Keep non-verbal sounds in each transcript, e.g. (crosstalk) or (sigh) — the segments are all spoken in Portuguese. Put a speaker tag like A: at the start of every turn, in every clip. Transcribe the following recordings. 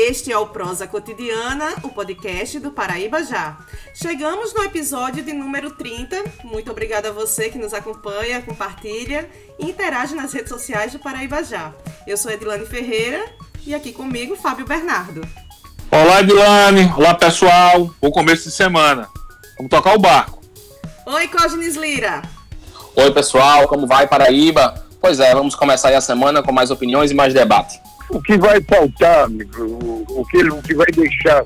A: este é o Prosa Cotidiana, o podcast do Paraíba Já. Chegamos no episódio de número 30. Muito obrigada a você que nos acompanha, compartilha e interage nas redes sociais do Paraíba Já. Eu sou Edilane Ferreira e aqui comigo Fábio Bernardo.
B: Olá, Edilane. Olá, pessoal. Bom começo de semana. Vamos tocar o barco.
A: Oi, Cógenes Lira.
C: Oi, pessoal. Como vai, Paraíba? Pois é, vamos começar aí a semana com mais opiniões e mais debate.
D: O que vai faltar, o, o, que, ele, o que vai deixar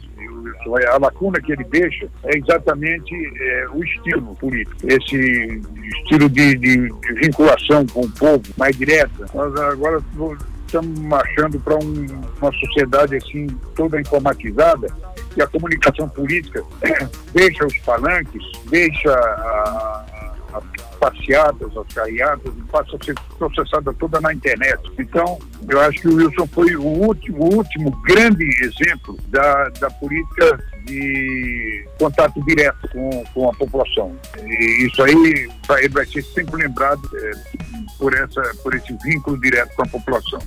D: a lacuna que ele deixa é exatamente é, o estilo político, esse estilo de, de, de, vinculação com o povo mais direta. Nós agora estamos marchando para um, uma sociedade assim toda informatizada e a comunicação política (coughs) deixa os palanques, deixa a, as passeadas, as carreadas, passa a ser processada toda na internet. Então, eu acho que o Wilson foi o último, o último grande exemplo da, da política de contato direto com, com a população. E isso aí ele vai ser sempre lembrado é, por, essa, por esse vínculo direto com a população.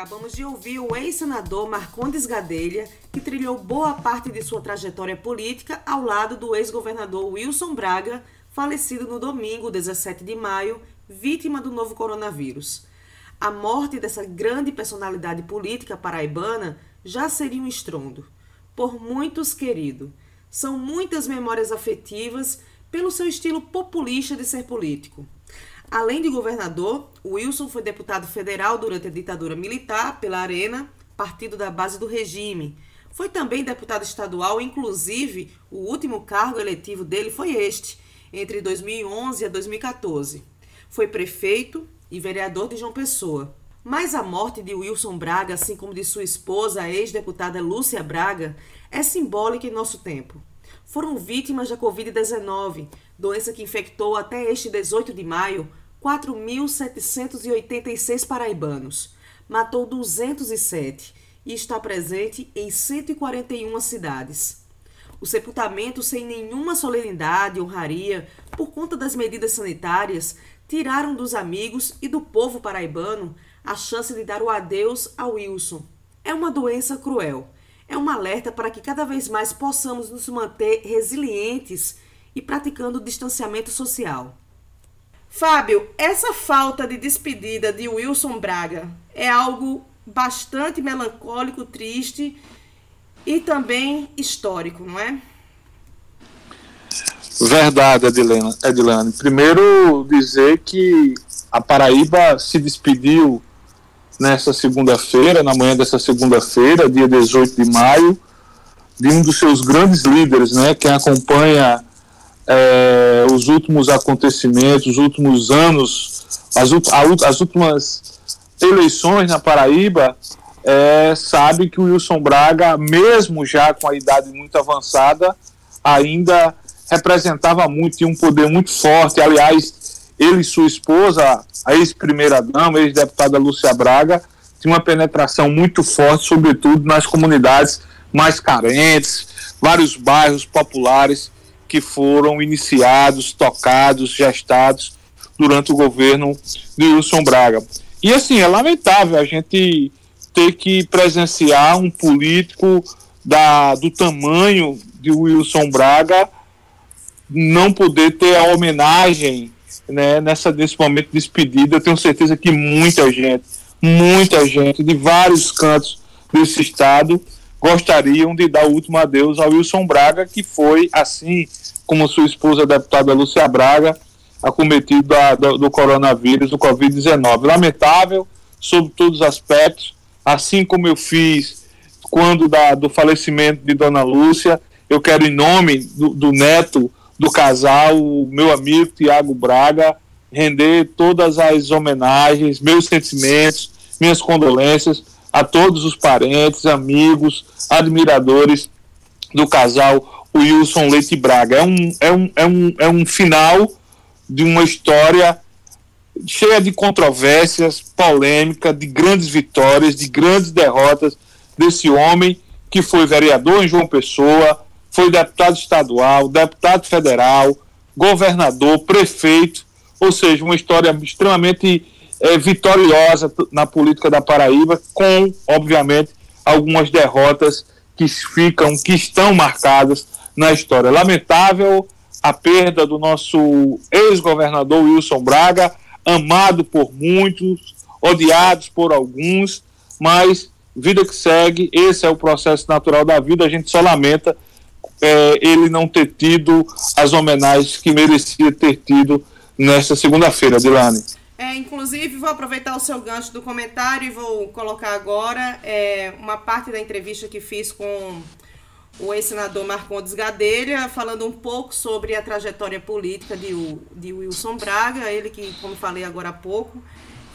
A: Acabamos de ouvir o ex-senador Marcondes Gadelha, que trilhou boa parte de sua trajetória política ao lado do ex-governador Wilson Braga, falecido no domingo, 17 de maio, vítima do novo coronavírus. A morte dessa grande personalidade política paraibana já seria um estrondo. Por muitos querido. São muitas memórias afetivas pelo seu estilo populista de ser político. Além de governador, Wilson foi deputado federal durante a ditadura militar pela Arena, partido da base do regime. Foi também deputado estadual, inclusive o último cargo eletivo dele foi este, entre 2011 e 2014. Foi prefeito e vereador de João Pessoa. Mas a morte de Wilson Braga, assim como de sua esposa, a ex-deputada Lúcia Braga, é simbólica em nosso tempo. Foram vítimas da Covid-19, doença que infectou até este 18 de maio 4.786 paraibanos, matou 207 e está presente em 141 cidades. O sepultamento sem nenhuma solenidade, honraria, por conta das medidas sanitárias, tiraram dos amigos e do povo paraibano a chance de dar o adeus ao Wilson. É uma doença cruel. É um alerta para que cada vez mais possamos nos manter resilientes e praticando o distanciamento social. Fábio, essa falta de despedida de Wilson Braga é algo bastante melancólico, triste e também histórico, não é?
B: Verdade, Edilene. Primeiro, dizer que a Paraíba se despediu nessa segunda-feira, na manhã dessa segunda-feira, dia 18 de maio, de um dos seus grandes líderes, né? Quem acompanha é, os últimos acontecimentos, os últimos anos, as, as últimas eleições na Paraíba, é, sabe que o Wilson Braga, mesmo já com a idade muito avançada, ainda representava muito, tinha um poder muito forte. Aliás, ele e sua esposa, a ex-primeira-dama, ex-deputada Lúcia Braga, tinha uma penetração muito forte, sobretudo nas comunidades mais carentes, vários bairros populares que foram iniciados, tocados, gestados durante o governo de Wilson Braga. E assim, é lamentável a gente ter que presenciar um político da, do tamanho de Wilson Braga não poder ter a homenagem né, nessa, nesse momento de despedida. Eu tenho certeza que muita gente, muita gente de vários cantos desse estado gostariam de dar o último adeus ao Wilson Braga, que foi, assim como sua esposa, a deputada Lúcia Braga, acometido da, do, do coronavírus, do Covid-19. Lamentável, sob todos os aspectos, assim como eu fiz quando da, do falecimento de Dona Lúcia, eu quero, em nome do, do neto do casal, o meu amigo Tiago Braga, render todas as homenagens, meus sentimentos, minhas condolências a todos os parentes, amigos, admiradores do casal Wilson Leite Braga. É um, é um, é um, é um final de uma história cheia de controvérsias, polêmica, de grandes vitórias, de grandes derrotas desse homem que foi vereador em João Pessoa, foi deputado estadual, deputado federal, governador, prefeito, ou seja, uma história extremamente é, vitoriosa na política da Paraíba, com, obviamente, algumas derrotas que ficam, que estão marcadas na história. Lamentável a perda do nosso ex-governador Wilson Braga, amado por muitos, odiados por alguns, mas vida que segue, esse é o processo natural da vida, a gente só lamenta é, ele não ter tido as homenagens que merecia ter tido nesta segunda-feira, Dilane.
A: É, inclusive, vou aproveitar o seu gancho do comentário e vou colocar agora é, uma parte da entrevista que fiz com o ex-senador Marcondes Gadelha, falando um pouco sobre a trajetória política de, de Wilson Braga, ele que, como falei agora há pouco,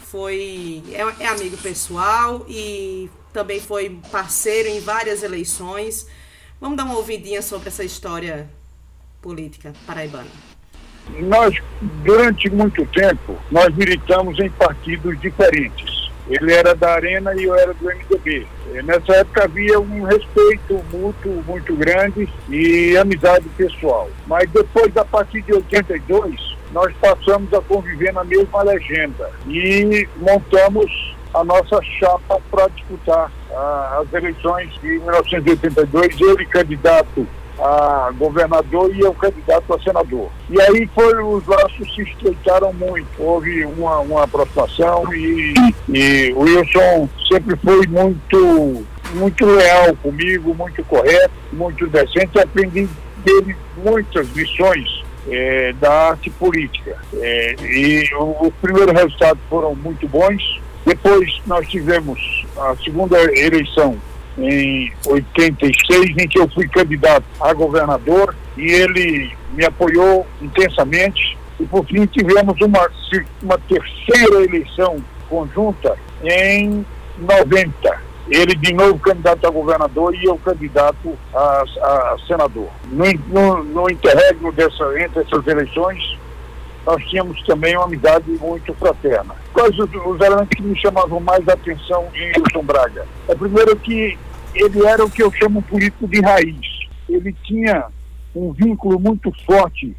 A: foi é, é amigo pessoal e também foi parceiro em várias eleições. Vamos dar uma ouvidinha sobre essa história política paraibana.
D: Nós, durante muito tempo, nós militamos em partidos diferentes. Ele era da Arena e eu era do MDB. E nessa época havia um respeito mútuo muito grande e amizade pessoal. Mas depois, a partir de 82, nós passamos a conviver na mesma legenda e montamos a nossa chapa para disputar ah, as eleições de 1982, ele candidato a governador e eu candidato a senador. E aí foi, os laços se estreitaram muito, houve uma, uma aproximação e, e o Wilson sempre foi muito, muito leal comigo, muito correto, muito decente, aprendi dele muitas lições é, da arte política. É, e os primeiros resultados foram muito bons, depois nós tivemos a segunda eleição em 86, em que eu fui candidato a governador e ele me apoiou intensamente. E por fim tivemos uma, uma terceira eleição conjunta em 90. Ele de novo candidato a governador e eu candidato a, a senador. No, no, no interregno dessa, entre essas eleições, nós tínhamos também uma amizade muito fraterna. Quais os, os elementos que me chamavam mais a atenção em Wilson Braga? É primeiro que ele era o que eu chamo político de raiz. Ele tinha um vínculo muito forte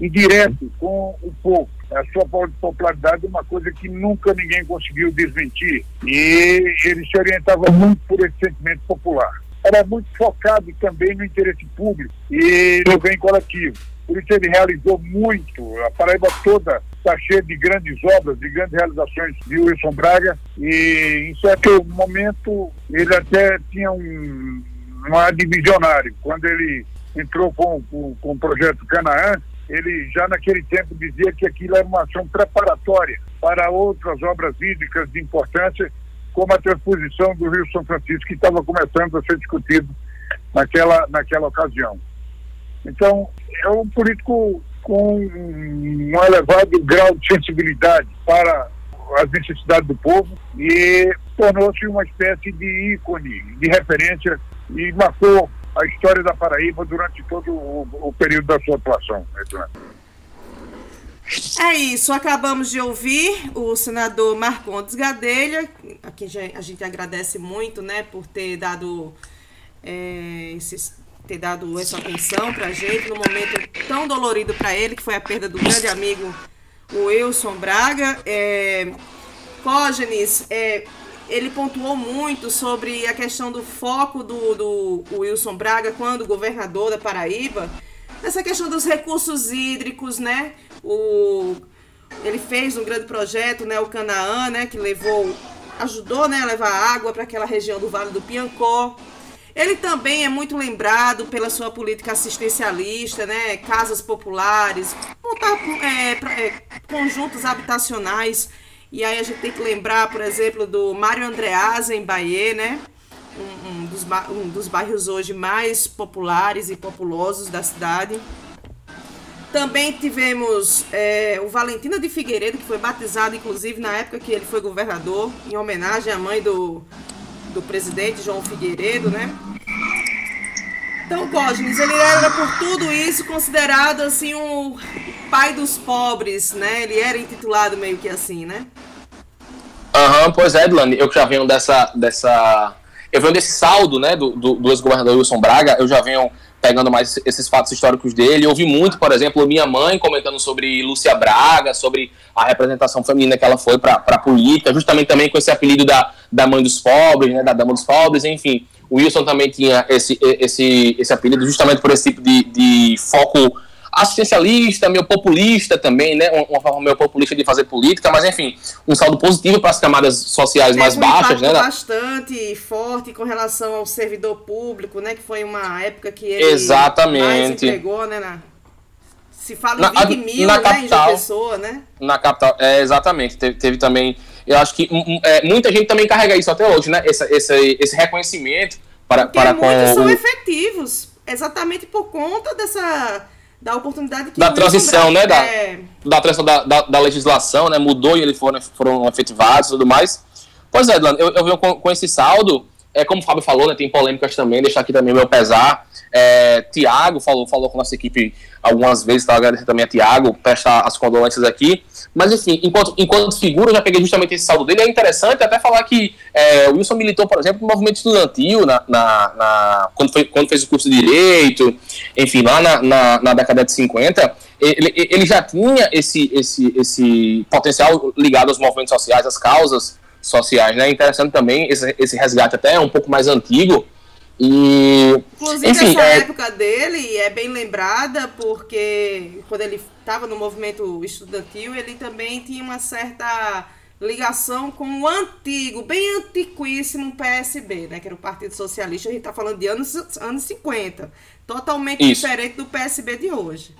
D: e direto com o povo. A sua popularidade é uma coisa que nunca ninguém conseguiu desmentir. E ele se orientava muito por esse sentimento popular. Era muito focado também no interesse público e no bem coletivo por isso ele realizou muito. A Paraíba toda está cheia de grandes obras, de grandes realizações de Wilson Braga. E em certo momento ele até tinha um, um ar de visionário. Quando ele entrou com, com, com o projeto Canaã, ele já naquele tempo dizia que aquilo era uma ação preparatória para outras obras hídricas de importância, como a transposição do Rio São Francisco, que estava começando a ser discutido naquela, naquela ocasião. Então, é um político com um elevado grau de sensibilidade para as necessidades do povo e tornou-se uma espécie de ícone, de referência e marcou a história da Paraíba durante todo o, o período da sua atuação.
A: É isso, acabamos de ouvir o senador Marcondes Gadelha, a quem a gente agradece muito né, por ter dado é, esses ter dado essa atenção para a gente no momento tão dolorido para ele, que foi a perda do grande amigo o Wilson Braga. É, Cógenes, é, ele pontuou muito sobre a questão do foco do, do Wilson Braga quando governador da Paraíba, nessa questão dos recursos hídricos, né? O, ele fez um grande projeto, né, o Canaã, né, que levou, ajudou, né, a levar água para aquela região do Vale do Piancó. Ele também é muito lembrado pela sua política assistencialista, né? Casas populares, montar é, é, conjuntos habitacionais. E aí a gente tem que lembrar, por exemplo, do Mário Andreasa em Bahia, né? Um, um, dos, um dos bairros hoje mais populares e populosos da cidade. Também tivemos é, o Valentina de Figueiredo, que foi batizado, inclusive, na época que ele foi governador, em homenagem à mãe do, do presidente João Figueiredo, né? Então, Cosmes, ele era por tudo isso considerado assim um pai dos pobres, né? Ele era intitulado meio que assim, né?
C: Aham, uhum, pois é, Edlane, eu já venho dessa, dessa. Eu venho desse saldo, né, do, do, do ex-governador Wilson Braga, eu já venho pegando mais esses fatos históricos dele. Eu ouvi muito, por exemplo, minha mãe comentando sobre Lúcia Braga, sobre a representação feminina que ela foi para a política, justamente também com esse apelido da, da mãe dos pobres, né, da dama dos pobres, enfim. O Wilson também tinha esse, esse, esse apelido justamente por esse tipo de, de foco assistencialista, meio populista também, né? Uma, forma meio populista de fazer política, mas enfim, um saldo positivo para as camadas sociais mais um baixas, né?
A: bastante forte com relação ao servidor público, né? Que foi uma época que ele
C: Exatamente. mais
A: entregou, né? Na... Se fala em na, 20 mil, na né? Capital, Pessoa, né?
C: Na capital, é, exatamente. Teve, teve também. Eu acho que é, muita gente também carrega isso até hoje, né? Esse, esse, esse reconhecimento para,
A: Porque
C: para
A: muitos com... são efetivos, exatamente por conta dessa da oportunidade que
C: da transição, né, da, é... da transição da, da, da, legislação, né, mudou e eles foram, foram efetivados e tudo mais. Pois é, Edlan, eu, eu venho com, com, esse saldo, é como o Fábio falou, né, tem polêmicas também, deixar aqui também o meu pesar. É, Tiago falou, falou com nossa equipe algumas vezes, tá, agradecer também a Tiago, prestar as condolências aqui. Mas enfim, enquanto, enquanto figura, eu já peguei justamente esse saldo dele. É interessante até falar que é, o Wilson militou, por exemplo, no movimento estudantil, na, na, na, quando, foi, quando fez o curso de Direito, enfim, lá na, na, na década de 50. Ele, ele já tinha esse, esse, esse potencial ligado aos movimentos sociais, às causas sociais. Né? É interessante também esse, esse resgate até um pouco mais antigo, e,
A: Inclusive, enfim, essa é... época dele é bem lembrada porque quando ele estava no movimento estudantil, ele também tinha uma certa ligação com o antigo, bem antiquíssimo PSB, né? Que era o Partido Socialista. A gente está falando de anos, anos 50. Totalmente Isso. diferente do PSB de hoje.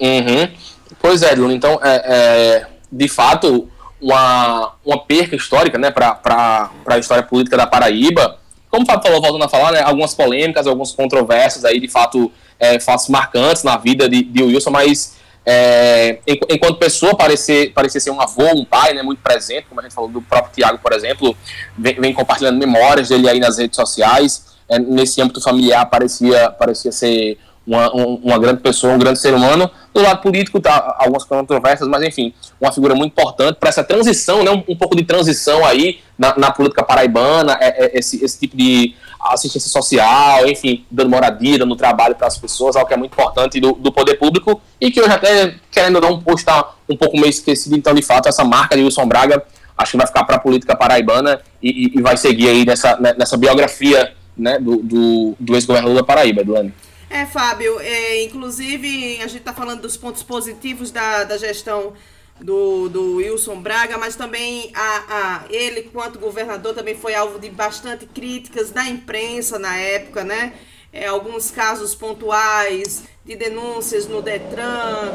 C: Uhum. Pois é, Luna. Então, é, é, de fato, uma, uma perca histórica né, para a história política da Paraíba. Como o Fábio falou, voltando a falar, né, algumas polêmicas, algumas controvérsias aí, de fato, é, fatos marcantes na vida de, de Wilson, mas é, enquanto pessoa parecer, parecer ser um avô, um pai, né, muito presente, como a gente falou do próprio Tiago, por exemplo, vem, vem, compartilhando memórias dele aí nas redes sociais, é, nesse âmbito familiar parecia, parecia ser uma, uma grande pessoa, um grande ser humano. Do lado político, tá, algumas controvérsias, mas enfim, uma figura muito importante para essa transição, né, um, um, pouco de transição aí na, na política paraibana, é, é, esse, esse tipo de assistência social, enfim, dando moradia, dando trabalho para as pessoas, algo que é muito importante do, do poder público e que hoje até, querendo ou não, está um pouco meio esquecido, então, de fato, essa marca de Wilson Braga, acho que vai ficar para a política paraibana e, e, e, vai seguir aí nessa, né, nessa biografia né, do, do, do ex-governador da Paraíba, Edulane.
A: É, Fábio, é, inclusive a gente está falando dos pontos positivos da, da gestão do, do Wilson Braga, mas também a, a, ele, quanto governador, também foi alvo de bastante críticas da imprensa na época, né? É, alguns casos pontuais de denúncias no Detran,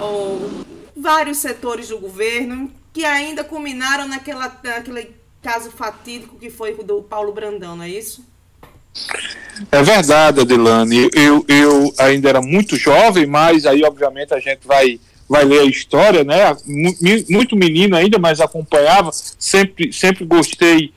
A: ou vários setores do governo, que ainda culminaram naquela, naquele caso fatídico que foi do Paulo Brandão, não é isso?
B: É verdade, Adilane. Eu, eu ainda era muito jovem, mas aí, obviamente, a gente vai, vai ler a história, né? Muito menino ainda, mas acompanhava. Sempre, sempre gostei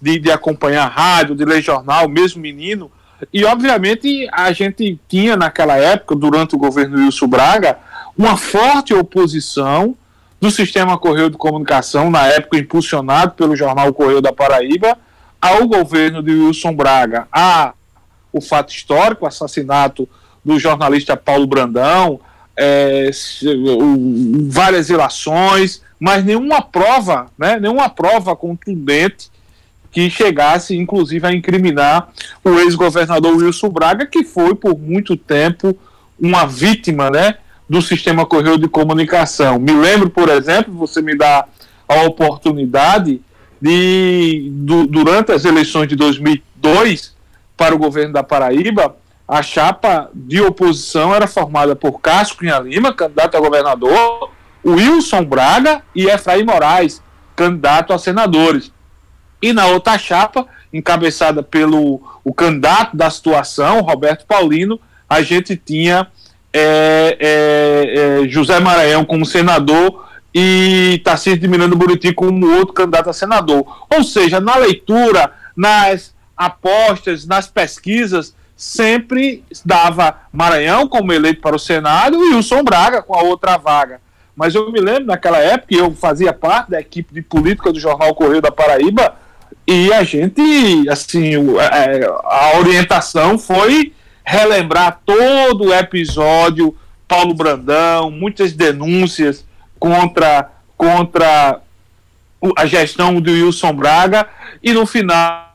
B: de, de acompanhar rádio, de ler jornal, mesmo menino. E, obviamente, a gente tinha naquela época, durante o governo Wilson Braga, uma forte oposição do sistema Correio de Comunicação, na época impulsionado pelo jornal Correio da Paraíba, ao governo de Wilson Braga, a o fato histórico, o assassinato do jornalista Paulo Brandão, é, várias ilações, mas nenhuma prova, né, nenhuma prova contundente que chegasse, inclusive, a incriminar o ex-governador Wilson Braga, que foi por muito tempo uma vítima, né, do sistema correio de comunicação. Me lembro, por exemplo, você me dá a oportunidade de, do, durante as eleições de 2002 para o governo da Paraíba, a chapa de oposição era formada por Cássio Cunha Lima, candidato a governador, Wilson Braga e Efraim Moraes, candidato a senadores. E na outra chapa, encabeçada pelo o candidato da situação, Roberto Paulino, a gente tinha é, é, é, José Maranhão como senador e Tarcísio de Miranda Buriti como outro candidato a senador. Ou seja, na leitura, nas apostas, nas pesquisas, sempre dava Maranhão como eleito para o Senado e Wilson Braga com a outra vaga. Mas eu me lembro naquela época, eu fazia parte da equipe de política do jornal Correio da Paraíba, e a gente, assim, é, a orientação foi relembrar todo o episódio Paulo Brandão, muitas denúncias contra, contra a gestão do Wilson Braga, e no final,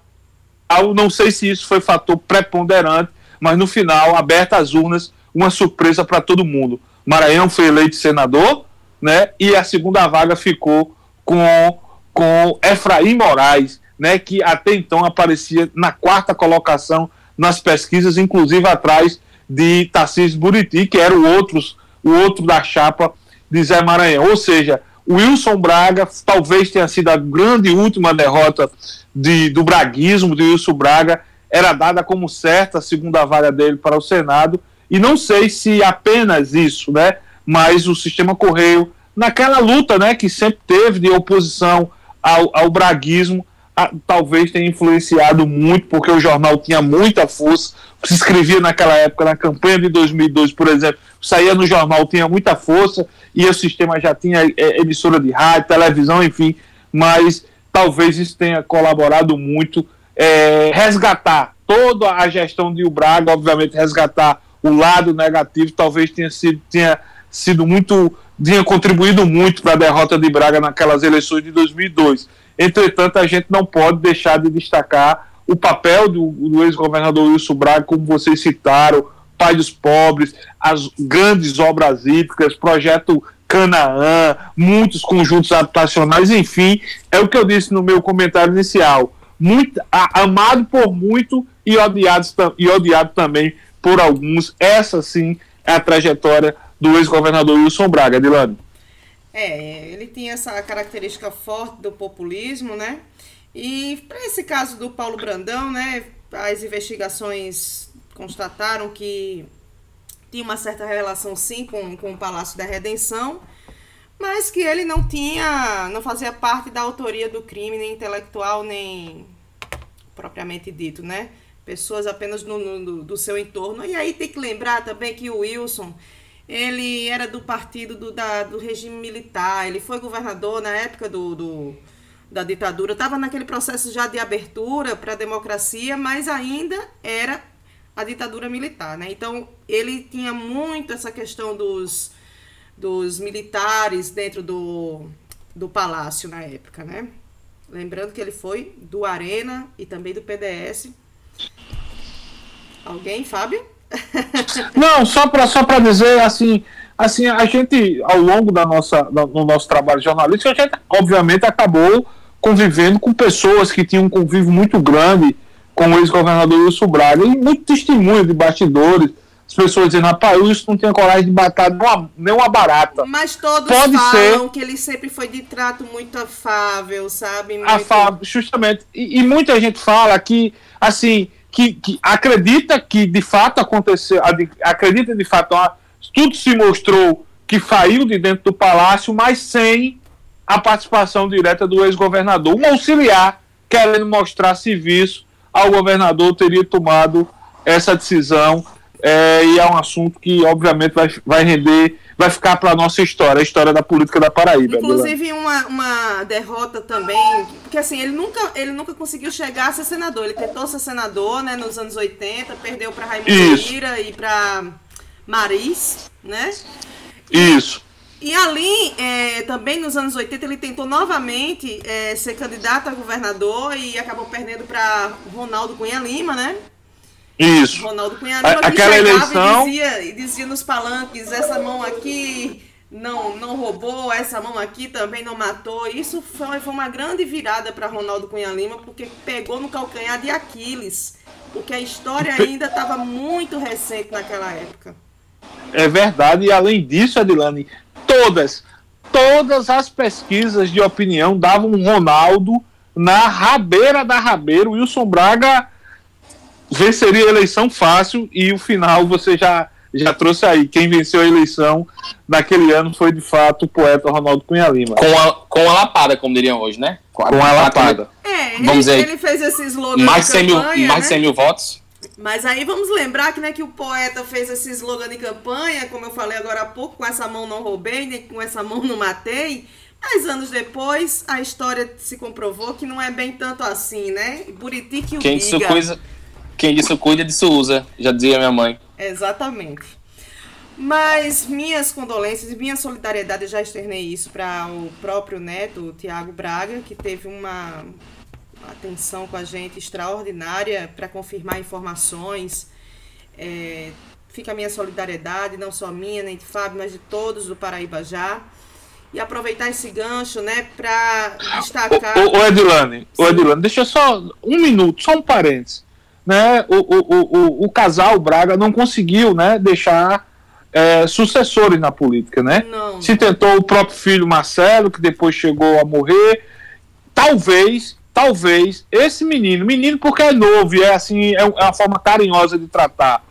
B: não sei se isso foi fator preponderante, mas no final, aberta as urnas, uma surpresa para todo mundo. Maranhão foi eleito senador, né? E a segunda vaga ficou com, com Efraim Moraes, né? Que até então aparecia na quarta colocação nas pesquisas, inclusive atrás de Tarcísio Buriti, que era o outro, o outro da chapa de Zé Maranhão. Ou seja, Wilson Braga talvez tenha sido a grande última derrota de, do braguismo, de Wilson Braga, era dada como certa a segunda vaga dele para o Senado, e não sei se apenas isso, né? Mas o sistema Correio, naquela luta né, que sempre teve de oposição ao, ao braguismo, a, talvez tenha influenciado muito, porque o jornal tinha muita força, se escrevia naquela época, na campanha de 2002, por exemplo, saía no jornal, tinha muita força, e o sistema já tinha é, emissora de rádio, televisão, enfim, mas talvez isso tenha colaborado muito, é, resgatar toda a gestão de Braga, obviamente resgatar o lado negativo talvez tenha sido, tenha sido muito, tenha contribuído muito para a derrota de Braga naquelas eleições de 2002. Entretanto, a gente não pode deixar de destacar o papel do, do ex-governador Wilson Braga, como vocês citaram, Pai dos Pobres, as grandes obras hídricas, projeto Canaã, muitos conjuntos habitacionais, enfim, é o que eu disse no meu comentário inicial. Muito, amado por muito e odiado, e odiado também por alguns. Essa sim é a trajetória do ex-governador Wilson Braga, Dilane.
A: É, ele tinha essa característica forte do populismo, né? E para esse caso do Paulo Brandão, né, as investigações constataram que tinha uma certa relação sim com, com o Palácio da Redenção, mas que ele não tinha, não fazia parte da autoria do crime, nem intelectual, nem propriamente dito, né? pessoas apenas no, no, do seu entorno. E aí tem que lembrar também que o Wilson, ele era do partido do, da, do regime militar, ele foi governador na época do, do da ditadura, estava naquele processo já de abertura para a democracia, mas ainda era a ditadura militar, né? Então ele tinha muito essa questão dos, dos militares dentro do, do palácio na época, né? Lembrando que ele foi do Arena e também do PDS, Alguém, Fábio? (laughs)
B: Não, só para só dizer assim, assim, a gente, ao longo da nossa, do nosso trabalho jornalístico, a gente, obviamente, acabou convivendo com pessoas que tinham um convívio muito grande com o ex-governador Wilson Braga, e muito testemunho de bastidores, as pessoas dizendo, rapaz, o Wilson não tinha coragem de bater nem uma barata.
A: Mas todos Pode falam ser... que ele sempre foi de trato muito afável, sabe? Muito...
B: Afável, justamente. E, e muita gente fala que, assim, que, que acredita que de fato aconteceu, acredita de fato, tudo se mostrou que saiu de dentro do palácio, mas sem a participação direta do ex-governador. Um auxiliar querendo mostrar serviço ao governador teria tomado essa decisão é, e é um assunto que obviamente vai, vai render vai ficar para a nossa história, a história da política da Paraíba.
A: Inclusive uma, uma derrota também, porque assim, ele nunca, ele nunca conseguiu chegar a ser senador. Ele tentou ser senador, né, nos anos 80, perdeu para Raimundo Lira e para Maris, né?
B: Isso.
A: E ali, é, também nos anos 80, ele tentou novamente é, ser candidato a governador e acabou perdendo para Ronaldo Cunha Lima, né?
B: Isso.
A: Ronaldo Cunha Lima
B: Aquela eleição...
A: e dizia, e dizia nos palanques, essa mão aqui não, não roubou, essa mão aqui também não matou. Isso foi, foi uma grande virada para Ronaldo Cunha Lima, porque pegou no calcanhar de Aquiles, porque a história ainda estava muito recente naquela época.
B: É verdade, e além disso, Adilane, todas, todas as pesquisas de opinião davam Ronaldo na rabeira da rabeira. O Wilson Braga venceria a eleição fácil e o final você já, já trouxe aí. Quem venceu a eleição naquele ano foi de fato o poeta Ronaldo Cunha Lima.
C: Com a, com a lapada, como diriam hoje, né?
B: Com a, com a lapada.
A: É, vamos ele, dizer, ele fez esse slogan
C: mais de 100 mil, mais né? 100 mil votos.
A: Mas aí vamos lembrar que, né, que o poeta fez esse slogan de campanha, como eu falei agora há pouco, com essa mão não roubei, nem com essa mão não matei. Mas anos depois, a história se comprovou que não é bem tanto assim, né? Buriti que o
C: Quem. Coisa, Quem disso cuida, disso usa, já dizia minha mãe.
A: Exatamente. Mas minhas condolências e minha solidariedade, eu já externei isso para o próprio neto, Tiago Braga, que teve uma atenção com a gente extraordinária para confirmar informações. É, fica a minha solidariedade, não só minha, nem de Fábio, mas de todos do Paraíba já. E aproveitar esse gancho, né, para destacar.
B: O, o, o Edilane, o Edilane, deixa só um minuto, só um parênteses. Né, o, o, o, o casal Braga não conseguiu né, deixar é, sucessores na política, né?
A: Não.
B: Se tentou o próprio filho Marcelo, que depois chegou a morrer. Talvez, talvez, esse menino, menino porque é novo e é assim, é, é uma forma carinhosa de tratar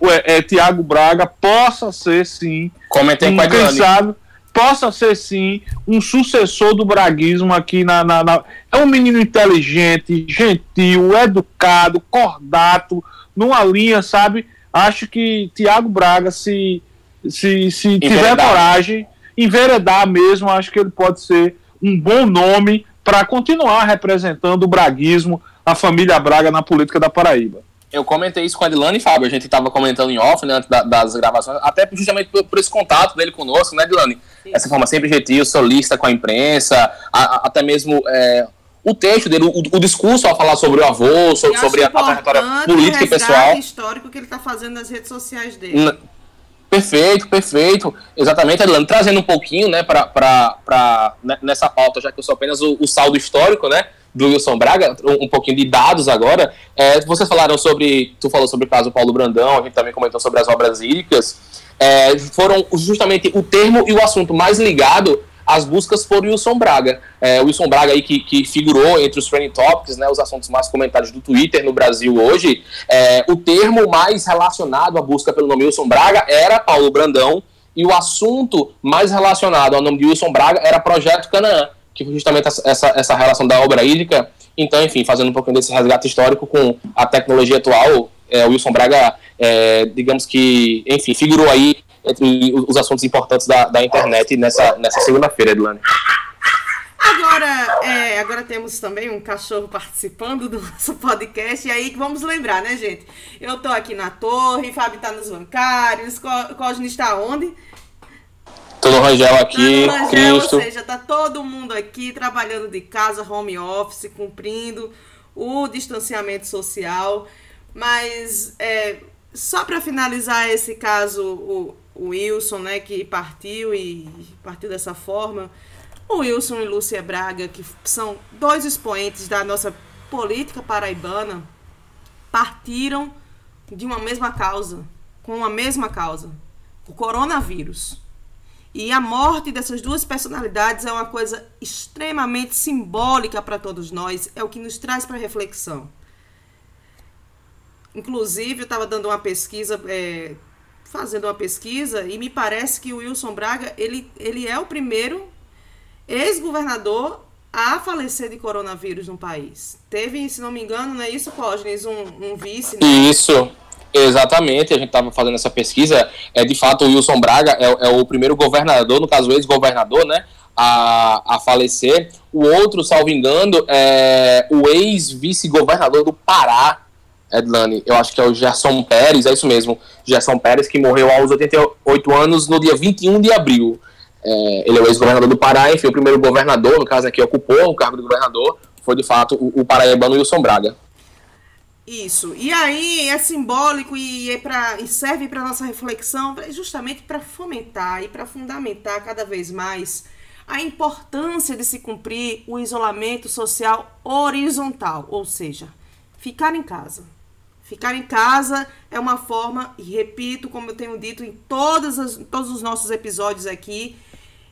B: o é, é, Tiago Braga, possa ser sim.
C: Comentei
B: um,
C: com a
B: sabe, possa ser sim um sucessor do braguismo aqui na, na, na, É um menino inteligente, gentil, educado, cordato, numa linha, sabe? Acho que Tiago Braga, se se, se tiver coragem, enveredar mesmo, acho que ele pode ser um bom nome para continuar representando o braguismo, a família Braga na política da Paraíba.
C: Eu comentei isso com a Adilane e Fábio, a gente estava comentando em off, né, antes da, das gravações, até justamente por, por, esse contato dele conosco, né, Adilane? Essa forma sempre gentil, solista com a imprensa, a, a, até mesmo é, o texto dele, o, o, discurso ao falar sobre o avô, sobre, sobre a trajetória política e pessoal.
A: histórico que ele está fazendo nas redes sociais dele. N
C: Perfeito, perfeito. Exatamente, Adilano. Trazendo um pouquinho, né, para né, nessa pauta, já que eu sou apenas o, o, saldo histórico, né, do Wilson Braga, um, um pouquinho de dados agora. É, vocês falaram sobre, tu falou sobre o caso Paulo Brandão, a gente também comentou sobre as obras hídricas. É, foram justamente o termo e o assunto mais ligado as buscas por Wilson Braga. É, Wilson Braga aí que, que figurou entre os trending topics, né, os assuntos mais comentados do Twitter no Brasil hoje, é, o termo mais relacionado à busca pelo nome Wilson Braga era Paulo Brandão, e o assunto mais relacionado ao nome de Wilson Braga era Projeto Canaã, que foi justamente essa, essa relação da obra hídrica. Então, enfim, fazendo um pouquinho desse resgate histórico com a tecnologia atual, é, Wilson Braga, é, digamos que, enfim, figurou aí entre os assuntos importantes da, da internet nessa, nessa segunda-feira, Edilane.
A: Agora, é, agora temos também um cachorro participando do nosso podcast. E aí vamos lembrar, né, gente? Eu tô aqui na torre, Fábio tá nos bancários, Cosne está onde?
C: Tô no Rangel aqui, tá Rangel, Cristo.
A: Ou seja, tá todo mundo aqui trabalhando de casa, home office, cumprindo o distanciamento social. Mas é, só para finalizar esse caso, o, o Wilson, né, que partiu e partiu dessa forma. O Wilson e Lúcia Braga, que são dois expoentes da nossa política paraibana, partiram de uma mesma causa, com uma mesma causa, o coronavírus. E a morte dessas duas personalidades é uma coisa extremamente simbólica para todos nós, é o que nos traz para reflexão. Inclusive, eu estava dando uma pesquisa é, fazendo uma pesquisa e me parece que o Wilson Braga ele, ele é o primeiro ex-governador a falecer de coronavírus no país. Teve, se não me engano, não é isso, Cosnes, um, um vice. Né?
C: Isso. Exatamente, a gente estava fazendo essa pesquisa. É de fato o Wilson Braga é, é o primeiro governador, no caso ex-governador, né, a, a falecer. O outro, salvo engano, é o ex-vice-governador do Pará, Edlane, eu acho que é o Gerson Pérez, é isso mesmo, Gerson Pérez, que morreu aos 88 anos no dia 21 de abril. É, ele é o ex-governador do Pará, enfim, o primeiro governador, no caso aqui, ocupou o cargo de governador, foi de fato o, o paraibano Wilson Braga.
A: Isso. E aí é simbólico e, é pra, e serve para nossa reflexão justamente para fomentar e para fundamentar cada vez mais a importância de se cumprir o isolamento social horizontal, ou seja, ficar em casa Ficar em casa é uma forma, e repito, como eu tenho dito em todas as, todos os nossos episódios aqui,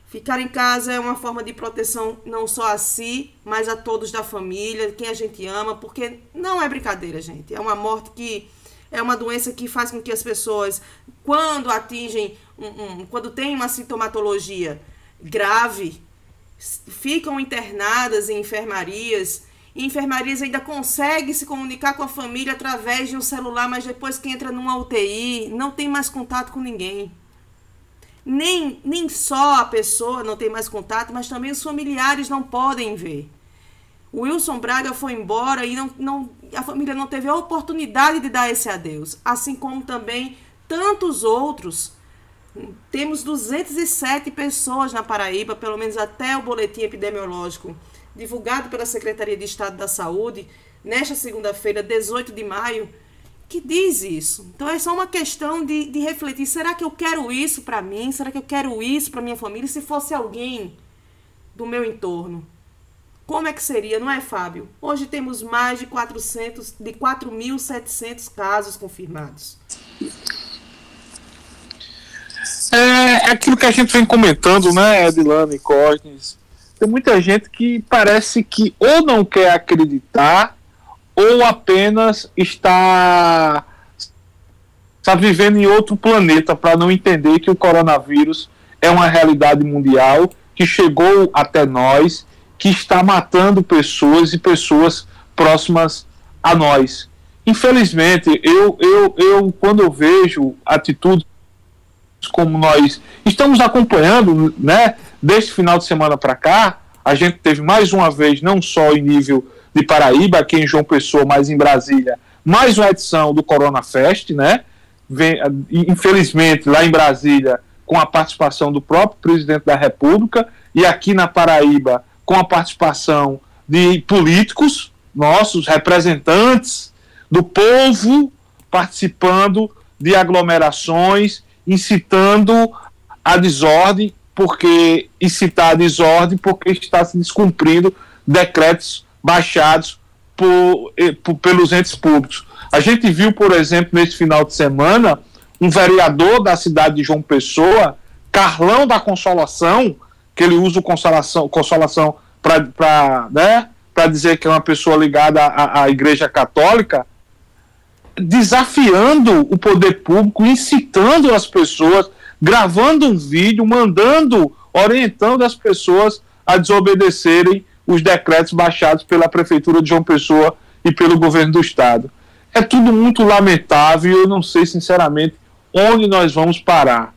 A: ficar em casa é uma forma de proteção não só a si, mas a todos da família, quem a gente ama, porque não é brincadeira, gente. É uma morte que é uma doença que faz com que as pessoas, quando atingem, um, um, quando tem uma sintomatologia grave, ficam internadas em enfermarias enfermarias ainda consegue se comunicar com a família através de um celular, mas depois que entra numa UTI, não tem mais contato com ninguém. Nem, nem só a pessoa não tem mais contato, mas também os familiares não podem ver. O Wilson Braga foi embora e não, não, a família não teve a oportunidade de dar esse adeus, assim como também tantos outros. Temos 207 pessoas na Paraíba, pelo menos até o boletim epidemiológico divulgado pela Secretaria de Estado da Saúde, nesta segunda-feira, 18 de maio, que diz isso. Então é só uma questão de, de refletir: será que eu quero isso para mim? Será que eu quero isso para minha família? Se fosse alguém do meu entorno, como é que seria, não é, Fábio? Hoje temos mais de 400, de 4.700 casos confirmados.
B: É, é aquilo que a gente vem comentando, né, Edilane Cosnes? Tem muita gente que parece que ou não quer acreditar ou apenas está, está vivendo em outro planeta para não entender que o coronavírus é uma realidade mundial que chegou até nós, que está matando pessoas e pessoas próximas a nós. Infelizmente, eu, eu, eu quando eu vejo atitudes como nós estamos acompanhando, né, deste final de semana para cá, a gente teve mais uma vez, não só em nível de Paraíba, aqui em João Pessoa, mas em Brasília, mais uma edição do Corona Fest, né? Vem, infelizmente, lá em Brasília, com a participação do próprio presidente da República, e aqui na Paraíba, com a participação de políticos, nossos representantes do povo, participando de aglomerações incitando a desordem, porque incitar a desordem porque está se descumprindo decretos baixados por, por, pelos entes públicos. A gente viu, por exemplo, nesse final de semana, um vereador da cidade de João Pessoa, Carlão da Consolação, que ele usa o Consolação, consolação para né, dizer que é uma pessoa ligada à, à Igreja Católica, desafiando o poder público, incitando as pessoas, gravando um vídeo, mandando, orientando as pessoas a desobedecerem os decretos baixados pela Prefeitura de João Pessoa e pelo governo do Estado. É tudo muito lamentável e eu não sei, sinceramente, onde nós vamos parar.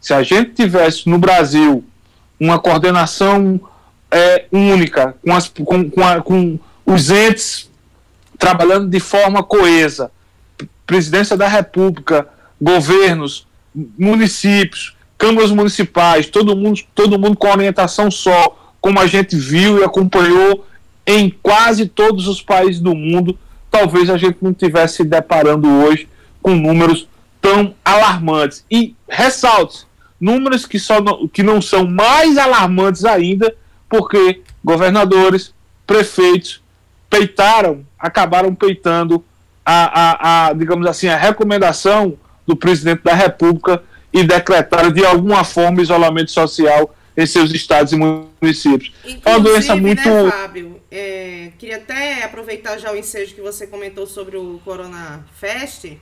B: Se a gente tivesse no Brasil uma coordenação é, única, com, as, com, com, a, com os entes trabalhando de forma coesa, presidência da República, governos, municípios, câmaras municipais, todo mundo, todo mundo com orientação só, como a gente viu e acompanhou em quase todos os países do mundo, talvez a gente não estivesse se deparando hoje com números tão alarmantes. E ressalte, números que, só não, que não são mais alarmantes ainda, porque governadores, prefeitos peitaram, acabaram peitando a, a, a, digamos assim, a recomendação do presidente da República e decretaram de alguma forma isolamento social em seus estados e municípios.
A: Inclusive, é uma doença muito. Né, Fábio? É, queria até aproveitar já o ensejo que você comentou sobre o Corona Fest.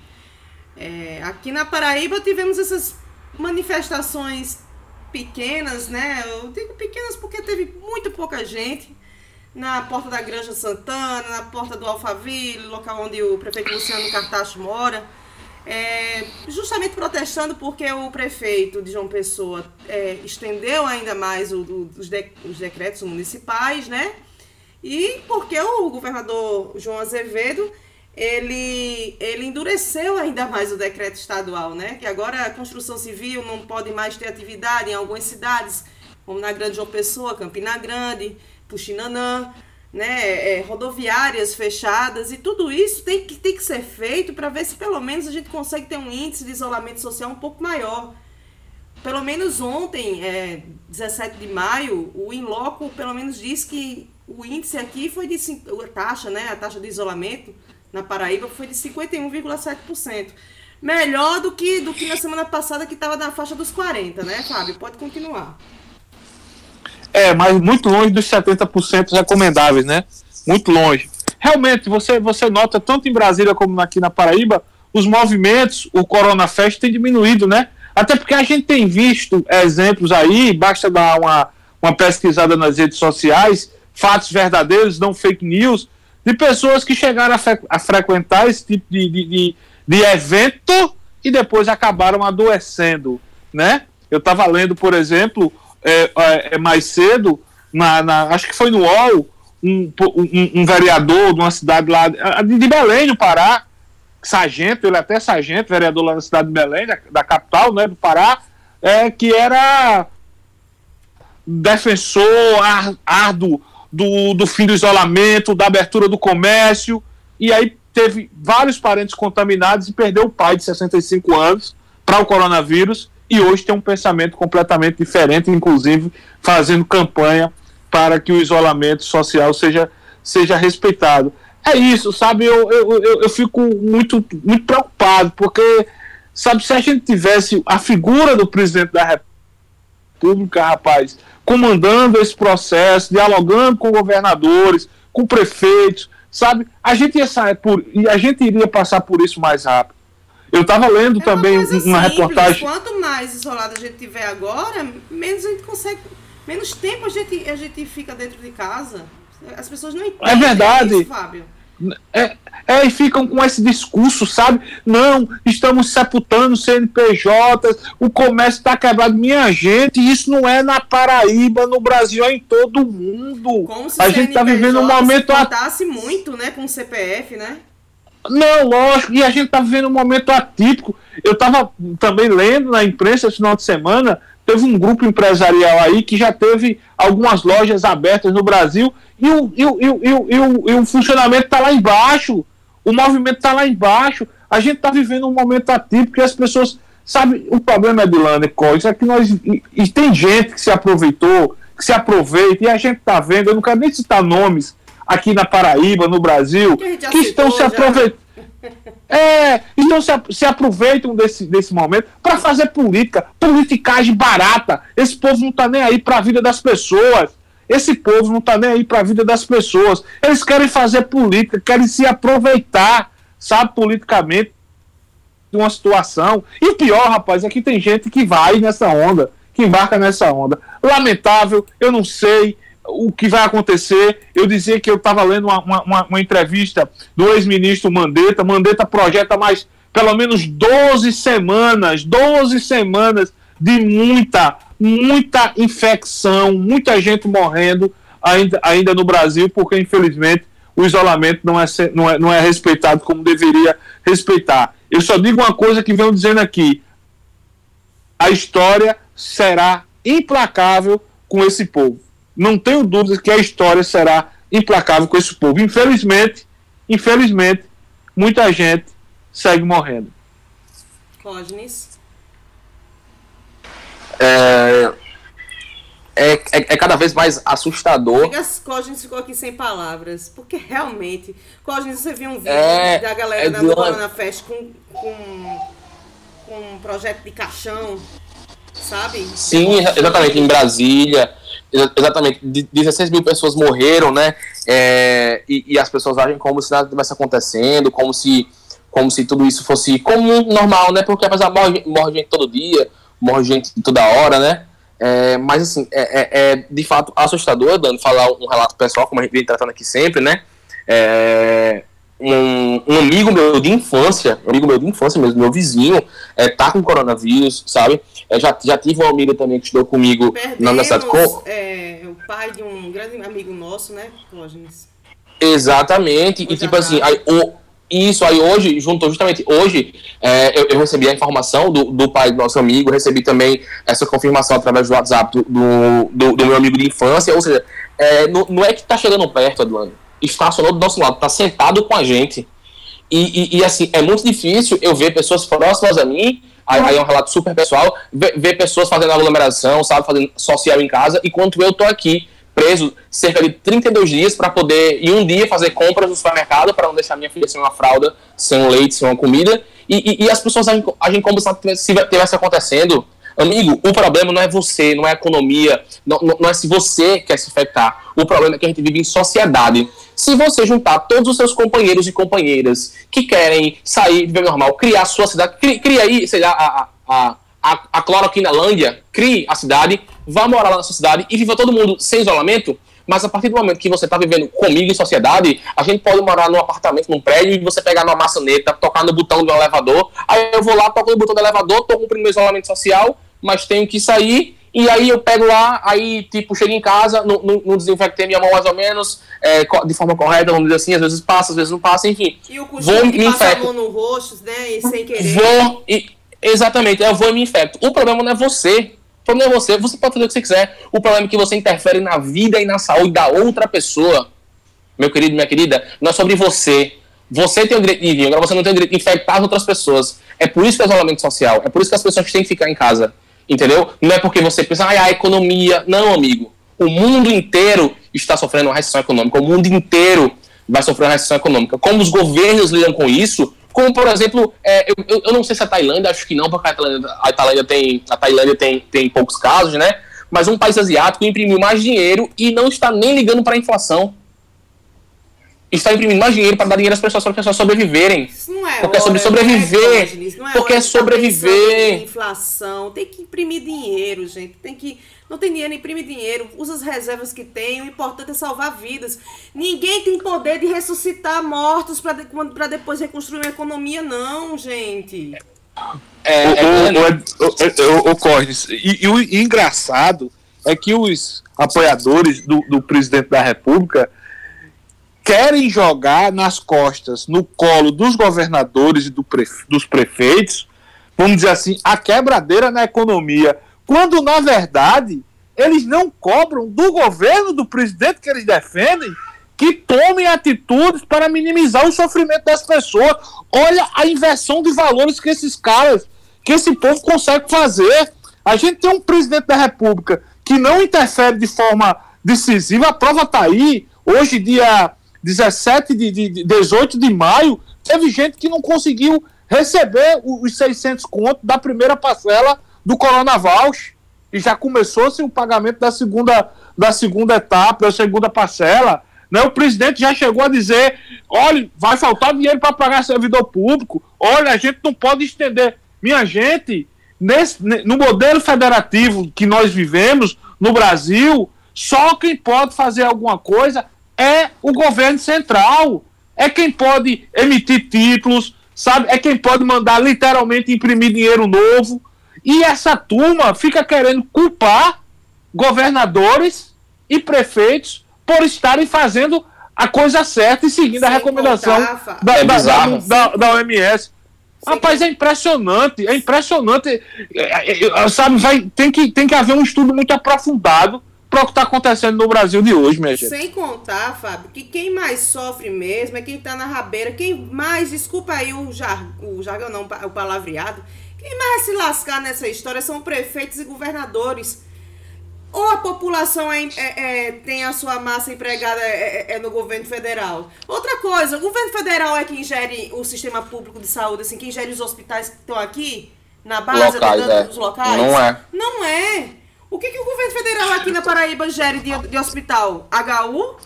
A: É, aqui na Paraíba tivemos essas manifestações pequenas, né? Eu digo pequenas porque teve muito pouca gente na porta da Granja Santana, na porta do Alphaville, local onde o prefeito Luciano Cartacho mora, é, justamente protestando porque o prefeito de João Pessoa é, estendeu ainda mais o, o, os, de, os decretos municipais, né? E porque o governador João Azevedo ele, ele endureceu ainda mais o decreto estadual, né? Que agora a construção civil não pode mais ter atividade em algumas cidades, como na Grande João Pessoa, Campina Grande, Puxinanã, né, é, rodoviárias fechadas, e tudo isso tem que, tem que ser feito para ver se pelo menos a gente consegue ter um índice de isolamento social um pouco maior. Pelo menos ontem, é, 17 de maio, o Inloco pelo menos disse que o índice aqui foi de a taxa, né, a taxa de isolamento na Paraíba foi de 51,7%. Melhor do que do que na semana passada que estava na faixa dos 40, né, Fábio? Pode continuar.
B: É, mas muito longe dos 70% recomendáveis, né? Muito longe. Realmente, você, você nota, tanto em Brasília como aqui na Paraíba, os movimentos, o Corona Fest tem diminuído, né? Até porque a gente tem visto exemplos aí, basta dar uma, uma pesquisada nas redes sociais, fatos verdadeiros, não fake news, de pessoas que chegaram a, fre a frequentar esse tipo de, de, de, de evento e depois acabaram adoecendo, né? Eu estava lendo, por exemplo, é, é, mais cedo, na, na, acho que foi no UOL, um, um, um vereador de uma cidade lá de Belém, no Pará, sargento, ele é até sargento, vereador lá na cidade de Belém, da, da capital né, do Pará, é, que era defensor árduo do, do fim do isolamento, da abertura do comércio, e aí teve vários parentes contaminados e perdeu o pai de 65 anos para o coronavírus, e hoje tem um pensamento completamente diferente, inclusive fazendo campanha para que o isolamento social seja, seja respeitado. É isso, sabe? Eu, eu, eu, eu fico muito, muito preocupado, porque, sabe, se a gente tivesse a figura do presidente da República, rapaz, comandando esse processo, dialogando com governadores, com prefeitos, sabe? A gente ia sair por, e a gente iria passar por isso mais rápido. Eu estava lendo é também uma, uma reportagem.
A: Quanto mais isolado a gente tiver agora, menos a gente consegue, menos tempo a gente, a gente fica dentro de casa. As pessoas não entendem.
B: É verdade. Isso, Fábio. É, é, e ficam com esse discurso, sabe? Não, estamos sepultando CNPJs, o comércio está quebrado. Minha gente, isso não é na Paraíba, no Brasil, é em todo mundo.
A: Como se a gente está vivendo um momento. Se muito, né, com o CPF, né?
B: Não, lógico, e a gente está vivendo um momento atípico. Eu estava também lendo na imprensa esse final de semana, teve um grupo empresarial aí que já teve algumas lojas abertas no Brasil e o, e o, e o, e o, e o funcionamento está lá embaixo, o movimento está lá embaixo. A gente está vivendo um momento atípico e as pessoas. Sabe, o problema, Edilane Coisa, é que nós. E, e, tem gente que se aproveitou, que se aproveita, e a gente está vendo, eu não quero nem citar nomes aqui na Paraíba, no Brasil, que, que estão se aproveitando. É, então se, se aproveitam desse, desse momento para fazer política, politicagem barata. Esse povo não está nem aí para a vida das pessoas. Esse povo não está nem aí para a vida das pessoas. Eles querem fazer política, querem se aproveitar, sabe, politicamente de uma situação. E o pior, rapaz, é que tem gente que vai nessa onda, que embarca nessa onda. Lamentável, eu não sei o que vai acontecer. Eu dizia que eu estava lendo uma, uma, uma, entrevista do ex-ministro Mandetta. Mandetta projeta mais pelo menos 12 semanas, 12 semanas de muita, muita infecção, muita gente morrendo ainda, ainda no Brasil, porque infelizmente o isolamento não é, não, é, não é respeitado como deveria respeitar. Eu só digo uma coisa que venho dizendo aqui: a história será implacável com esse povo. Não tenho dúvidas que a história será implacável com esse povo. Infelizmente, infelizmente, muita gente segue morrendo.
A: Cógenes
C: é, é, é, é, cada vez mais assustador.
A: Cognes ficou aqui sem palavras, porque realmente, Cognes, você viu um vídeo é, da galera é da Corona Fest com, com, com um projeto de caixão, sabe?
C: Sim, exatamente, em Brasília. Exatamente, 16 mil pessoas morreram, né? É, e, e, as pessoas agem como se nada estivesse acontecendo, como se, como se tudo isso fosse comum, normal, né? Porque apesar morre, morre gente todo dia, morre gente toda hora, né? É, mas assim, é, é, é, de fato assustador, dando falar um relato pessoal, como a gente vem tratando aqui sempre, né? É, um, um, amigo meu de infância, um amigo meu de infância mesmo, meu vizinho, é, tá com coronavírus, sabe? É, já, já tive uma amiga também que estudou comigo
A: Perdemos, na universidade. Com... É, o pai de um grande amigo nosso, né, Clógenes?
C: Exatamente, e tipo assim, aí, o, isso aí hoje, juntou justamente hoje, é, eu, eu, recebi a informação do, do pai do nosso amigo, recebi também essa confirmação através do WhatsApp do, do, do meu amigo de infância, ou seja, é, não, não, é que está chegando perto, Adlano, estacionou do nosso lado, está sentado com a gente. E, e, e, assim, é muito difícil eu ver pessoas próximas a mim, aí, aí é um relato super pessoal, ver, ver pessoas fazendo aglomeração, sabe, fazendo social em casa, enquanto eu tô aqui preso cerca de 32 dias para poder, em um dia, fazer compras no supermercado para não deixar minha filha sem uma fralda, sem um leite, sem uma comida. E, e, e as pessoas agem, agem como se estivesse acontecendo. Amigo, o problema não é você, não é a economia, não, não é se você quer se infectar. O problema é que a gente vive em sociedade. Se você juntar todos os seus companheiros e companheiras que querem sair, viver normal, criar a sua cidade, cria, cria aí, sei lá, a, a, a, a Cloroquinalândia, crie a cidade, vá morar lá na sua cidade e viva todo mundo sem isolamento, mas a partir do momento que você está vivendo comigo em sociedade, a gente pode morar num apartamento, num prédio, e você pegar numa maçaneta, tocar no botão do elevador, aí eu vou lá, toco no botão do elevador, estou cumprindo meu isolamento social, mas tenho que sair, E aí eu pego lá, aí, tipo, chego em casa, não, não, não desinfectei minha mão mais ou menos, é, de forma correta, vamos dizer assim, às vezes passa, às vezes não passa, enfim.
A: E o costume de passar a mão no rosto, né, e sem querer.
C: Vou, e, exatamente, eu vou e me infecto. O problema não é você, o problema é você, você pode fazer o que você quiser. O problema é que você interfere na vida e na saúde da outra pessoa. Meu querido, minha querida, não é sobre você. Você tem o direito de vir, agora você não tem o direito de infectar as outras pessoas. É por isso que é isolamento social, é por isso que as pessoas têm que ficar em casa. Entendeu? Não é porque você pensa, ah, a economia. Não, amigo. O mundo inteiro está sofrendo uma recessão econômica. O mundo inteiro vai sofrer uma recessão econômica. Como os governos lidam com isso, como, por exemplo, é, eu, eu, não sei se a Tailândia, acho que não, porque a Tailândia, a Tailândia, tem, a Tailândia tem, tem poucos casos, né? Mas um país asiático imprimiu mais dinheiro e não está nem ligando para a inflação está imprimindo mais dinheiro para dar dinheiro às pessoas para as pessoas sobreviverem.
A: Isso não é
C: porque é sobre sobreviver.
A: Não é
C: porque é sobreviver.
A: inflação, tem que imprimir dinheiro, gente. Tem que não tem dinheiro, imprime dinheiro, usa as reservas que tem. O importante é salvar vidas. Ninguém tem poder de ressuscitar mortos para depois reconstruir uma economia, não, gente.
B: É, é, o, Cordes, e, e o engraçado é que os apoiadores do, do presidente da República querem jogar nas costas, no colo dos governadores e do prefe dos prefeitos, vamos dizer assim, a quebradeira na economia, quando na verdade eles não cobram do governo, do presidente que eles defendem, que tomem atitudes para minimizar o sofrimento das pessoas. Olha a inversão de valores que esses caras, que esse povo consegue fazer. A gente tem um presidente da República que não interfere de forma decisiva, a prova está aí. Hoje, dia 17 de, de, de 18 de maio, teve gente que não conseguiu receber os 600 contos da primeira parcela do Coronavoucher e já começou-se o pagamento da segunda, da segunda etapa, da segunda parcela. Né? O presidente já chegou a dizer: olha, vai faltar dinheiro para pagar servidor público, olha, a gente não pode estender. Minha gente, nesse, no modelo federativo que nós vivemos no Brasil, só quem pode fazer alguma coisa é o governo central. É quem pode emitir títulos, sabe? É quem pode mandar literalmente imprimir dinheiro novo. E essa turma fica querendo culpar governadores e prefeitos por estarem fazendo a coisa certa e seguindo Sem a recomendação da, é da, da, da, OMS. Sim. Rapaz, é impressionante, é impressionante. É, é, é, sabe, vai, tem, que, tem que haver um estudo muito aprofundado para o que está acontecendo no Brasil de hoje, minha gente.
A: Sem contar, Fábio, que quem mais sofre mesmo é quem está na rabeira, quem mais, desculpa aí o, jar, o jargão não, o palavreado, quem mais se lascar nessa história são prefeitos e governadores. Ou a população é, é, é, tem a sua massa empregada é, é, é, no governo federal. Outra coisa, o governo federal é quem gere o sistema público de saúde, assim, quem gere os hospitais que estão aqui, na base
C: locais,
A: da, dos locais?
C: Não é.
A: Não é. O que, que o governo federal aqui na Paraíba gere de, de hospital? HU?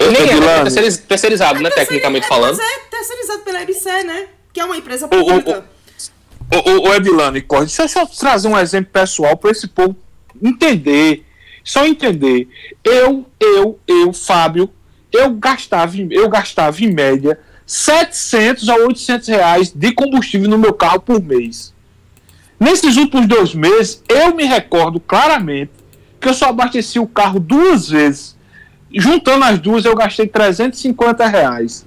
C: Nem é, é terceirizado, né? Tecnicamente falando. Mas
A: é terceirizado pela EBC, né? Que é uma empresa pública.
B: O, o, o, o Edilane, deixa eu só trazer um exemplo pessoal para esse povo entender. Só entender. Eu, eu, eu, Fábio, eu gastava, eu gastava em média 700 a 800 reais de combustível no meu carro por mês. Nesses últimos dois meses, eu me recordo claramente que eu só abasteci o carro duas vezes. Juntando as duas, eu gastei 350 reais.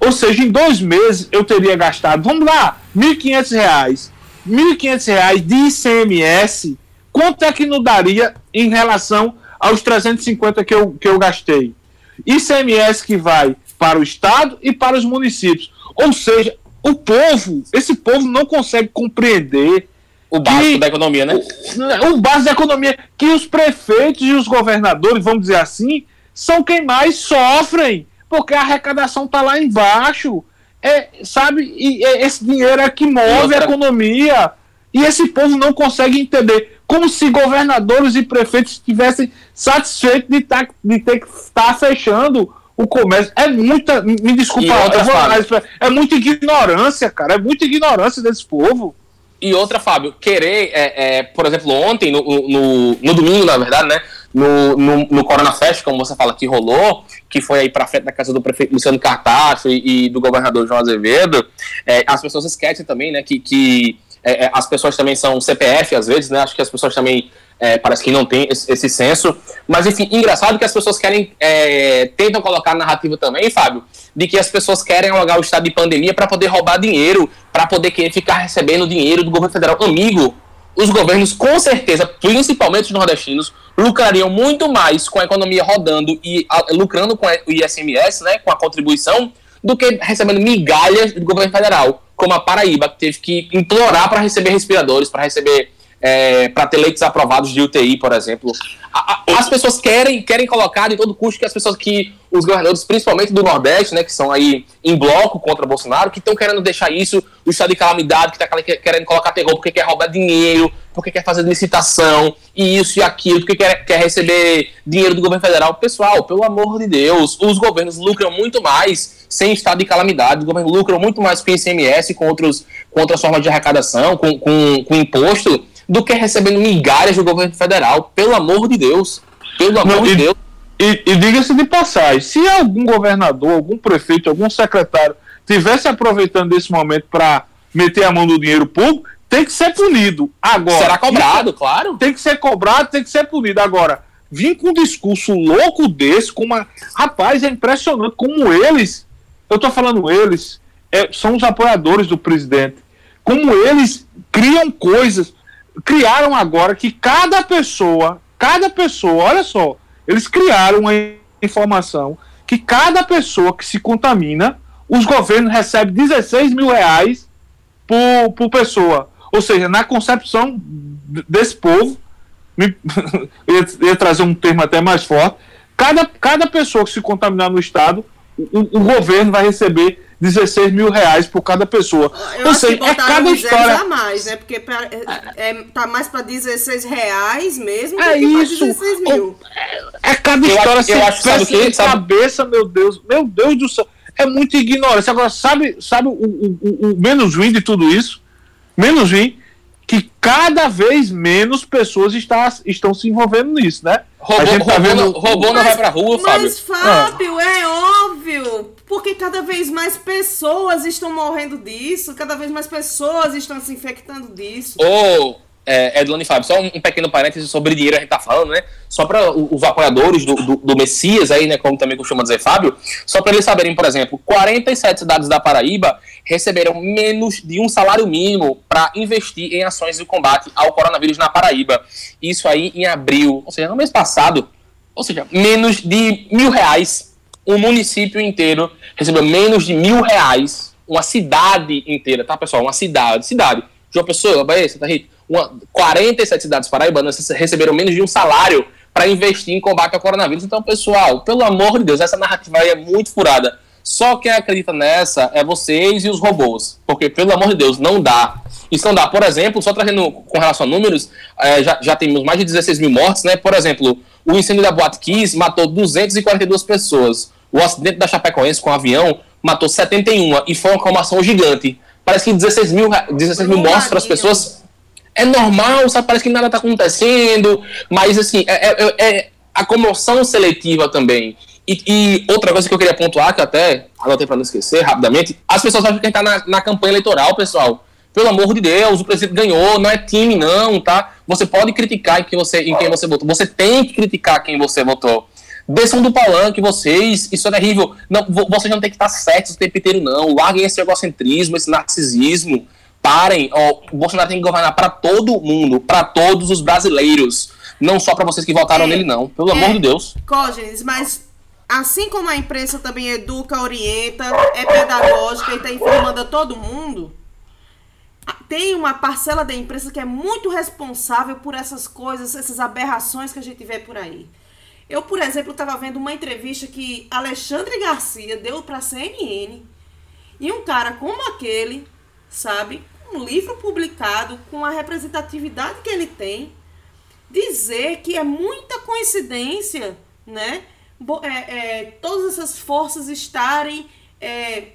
B: Ou seja, em dois meses eu teria gastado, vamos lá, 1.500 reais. 1.500 reais de ICMS, quanto é que não daria em relação aos 350 que eu, que eu gastei? ICMS que vai para o Estado e para os municípios. Ou seja, o povo, esse povo não consegue compreender
C: o básico que, da economia, né?
B: O, o básico da economia. Que os prefeitos e os governadores, vamos dizer assim, são quem mais sofrem. Porque a arrecadação está lá embaixo. É, sabe? E é, esse dinheiro é que move a economia. E esse povo não consegue entender. Como se governadores e prefeitos estivessem satisfeitos de, tá, de ter que estar fechando o comércio. É muita. Me desculpa, vou, é muita ignorância, cara. É muita ignorância desse povo.
C: E outra, Fábio, querer, é, é, por exemplo, ontem, no, no, no, domingo, na verdade, né? No, no, no Corona Fest, como você fala, que rolou, que foi aí pra frente da casa do prefeito Luciano Cartacho e, e do governador João Azevedo, é, as pessoas esquecem também, né, que, que é, é, as pessoas também são CPF às vezes, né? Acho que as pessoas também é, parece que não tem esse, senso. Mas, enfim, engraçado que as pessoas querem, é, tentam colocar a narrativa também, Fábio, de que as pessoas querem alugar o estado de pandemia para poder roubar dinheiro, para poder querer ficar recebendo dinheiro do governo federal. Amigo, os governos, com certeza, principalmente os nordestinos, lucrariam muito mais com a economia rodando e a, lucrando com o ISMS, né, com a contribuição, do que recebendo migalhas do governo federal, como a Paraíba, que teve que implorar para receber respiradores, para receber é, para ter leitos aprovados de UTI, por exemplo. A, a, as pessoas querem, querem colocar de todo custo que as pessoas que os governadores, principalmente do Nordeste, né, que são aí em bloco contra Bolsonaro, que estão querendo deixar isso, o estado de calamidade, que está querendo colocar terror porque quer roubar dinheiro, porque quer fazer licitação, e isso e aquilo, porque quer, quer receber dinheiro do governo federal. Pessoal, pelo amor de Deus, os governos lucram muito mais sem estado de calamidade, os governos lucram muito mais com ICMS, com, outros, com outras formas de arrecadação, com, com, com imposto, do que recebendo migalhas do governo federal. Pelo amor de Deus. Pelo amor Não, de
B: e,
C: Deus.
B: E, e diga-se de passagem, se algum governador, algum prefeito, algum secretário tivesse aproveitando esse momento para meter a mão no dinheiro público, tem que ser punido. Agora.
C: Será cobrado, claro.
B: Tem que ser cobrado, tem que ser punido. Agora, vir com um discurso louco desse, com uma. Rapaz, é impressionante como eles. Eu tô falando eles, é, são os apoiadores do presidente. Como eles criam coisas criaram agora que cada pessoa, cada pessoa, olha só, eles criaram uma informação que cada pessoa que se contamina, os governos recebem 16 mil reais por, por pessoa. Ou seja, na concepção desse povo, me, (laughs) ia, ia trazer um termo até mais forte, cada, cada pessoa que se contaminar no estado, o, o governo vai receber 16 mil reais por cada pessoa.
A: Eu Ou seja, é cada história. a mais, né? Porque pra, é, é, tá mais para 16 reais mesmo
B: é isso. 16 mil. É, é cada eu história
C: acho, eu acho, sabe que,
B: sabe? cabeça, meu Deus. Meu Deus do céu. É muito ignorância. Agora, sabe, sabe o, o, o, o menos ruim de tudo isso? Menos ruim que cada vez menos pessoas está, estão se envolvendo nisso, né?
C: Robô, tá robô, vendo... mas, não vai pra rua, Fábio.
A: Mas, Fábio, ah. é óbvio. Porque cada vez mais pessoas estão morrendo disso, cada vez mais pessoas estão se infectando disso.
C: Ô, é, Edlane Fábio, só um pequeno parênteses sobre dinheiro a gente tá falando, né? Só para os apoiadores do, do, do, Messias aí, né? Como também costuma dizer Fábio, só para eles saberem, por exemplo, 47 cidades da Paraíba receberam menos de um salário mínimo para investir em ações de combate ao coronavírus na Paraíba. Isso aí em abril, ou seja, no mês passado, ou seja, menos de mil reais. Um município inteiro recebeu menos de mil reais. Uma cidade inteira, tá, pessoal? Uma cidade. Cidade. João Pessoa, Bahia, Santa Rita. Uma, 47 cidades paraibanas receberam menos de um salário para investir em combate ao coronavírus. Então, pessoal, pelo amor de Deus, essa narrativa aí é muito furada. Só quem acredita nessa é vocês e os robôs. Porque, pelo amor de Deus, não dá. Isso não dá. Por exemplo, só trazendo com relação a números, é, já, já temos mais de 16 mil mortes, né? Por exemplo, o incêndio da Boate Kiss matou 242 pessoas. O acidente da Chapecoense com o avião matou 71 e foi uma comoção gigante. Parece que 16 mil, 16 mil mortes para as pessoas é normal, sabe? Parece que nada está acontecendo, mas assim, é, é, é a comoção seletiva também. E, e, outra coisa que eu queria pontuar, que até anotei para não esquecer rapidamente, as pessoas acham que a gente tá na, na campanha eleitoral, pessoal. Pelo amor de Deus, o presidente ganhou, não é time, não, tá? Você pode criticar em quem você, em quem você votou. Você tem que criticar quem você votou. Desçam do palanque, vocês, isso é terrível. Não, vocês não tem que estar certos o tempo inteiro, não. Larguem esse egocentrismo, esse narcisismo. Parem. Ó, o Bolsonaro tem que governar para todo mundo, para todos os brasileiros. Não só para vocês que votaram é, nele, não. Pelo é, amor de Deus.
A: Cógenes, mas assim como a imprensa também educa, orienta, é pedagógica e está informando a todo mundo, tem uma parcela da imprensa que é muito responsável por essas coisas, essas aberrações que a gente vê por aí. Eu, por exemplo, estava vendo uma entrevista que Alexandre Garcia deu para a CNN e um cara como aquele, sabe, um livro publicado com a representatividade que ele tem, dizer que é muita coincidência, né? é, é, todas essas forças estarem é,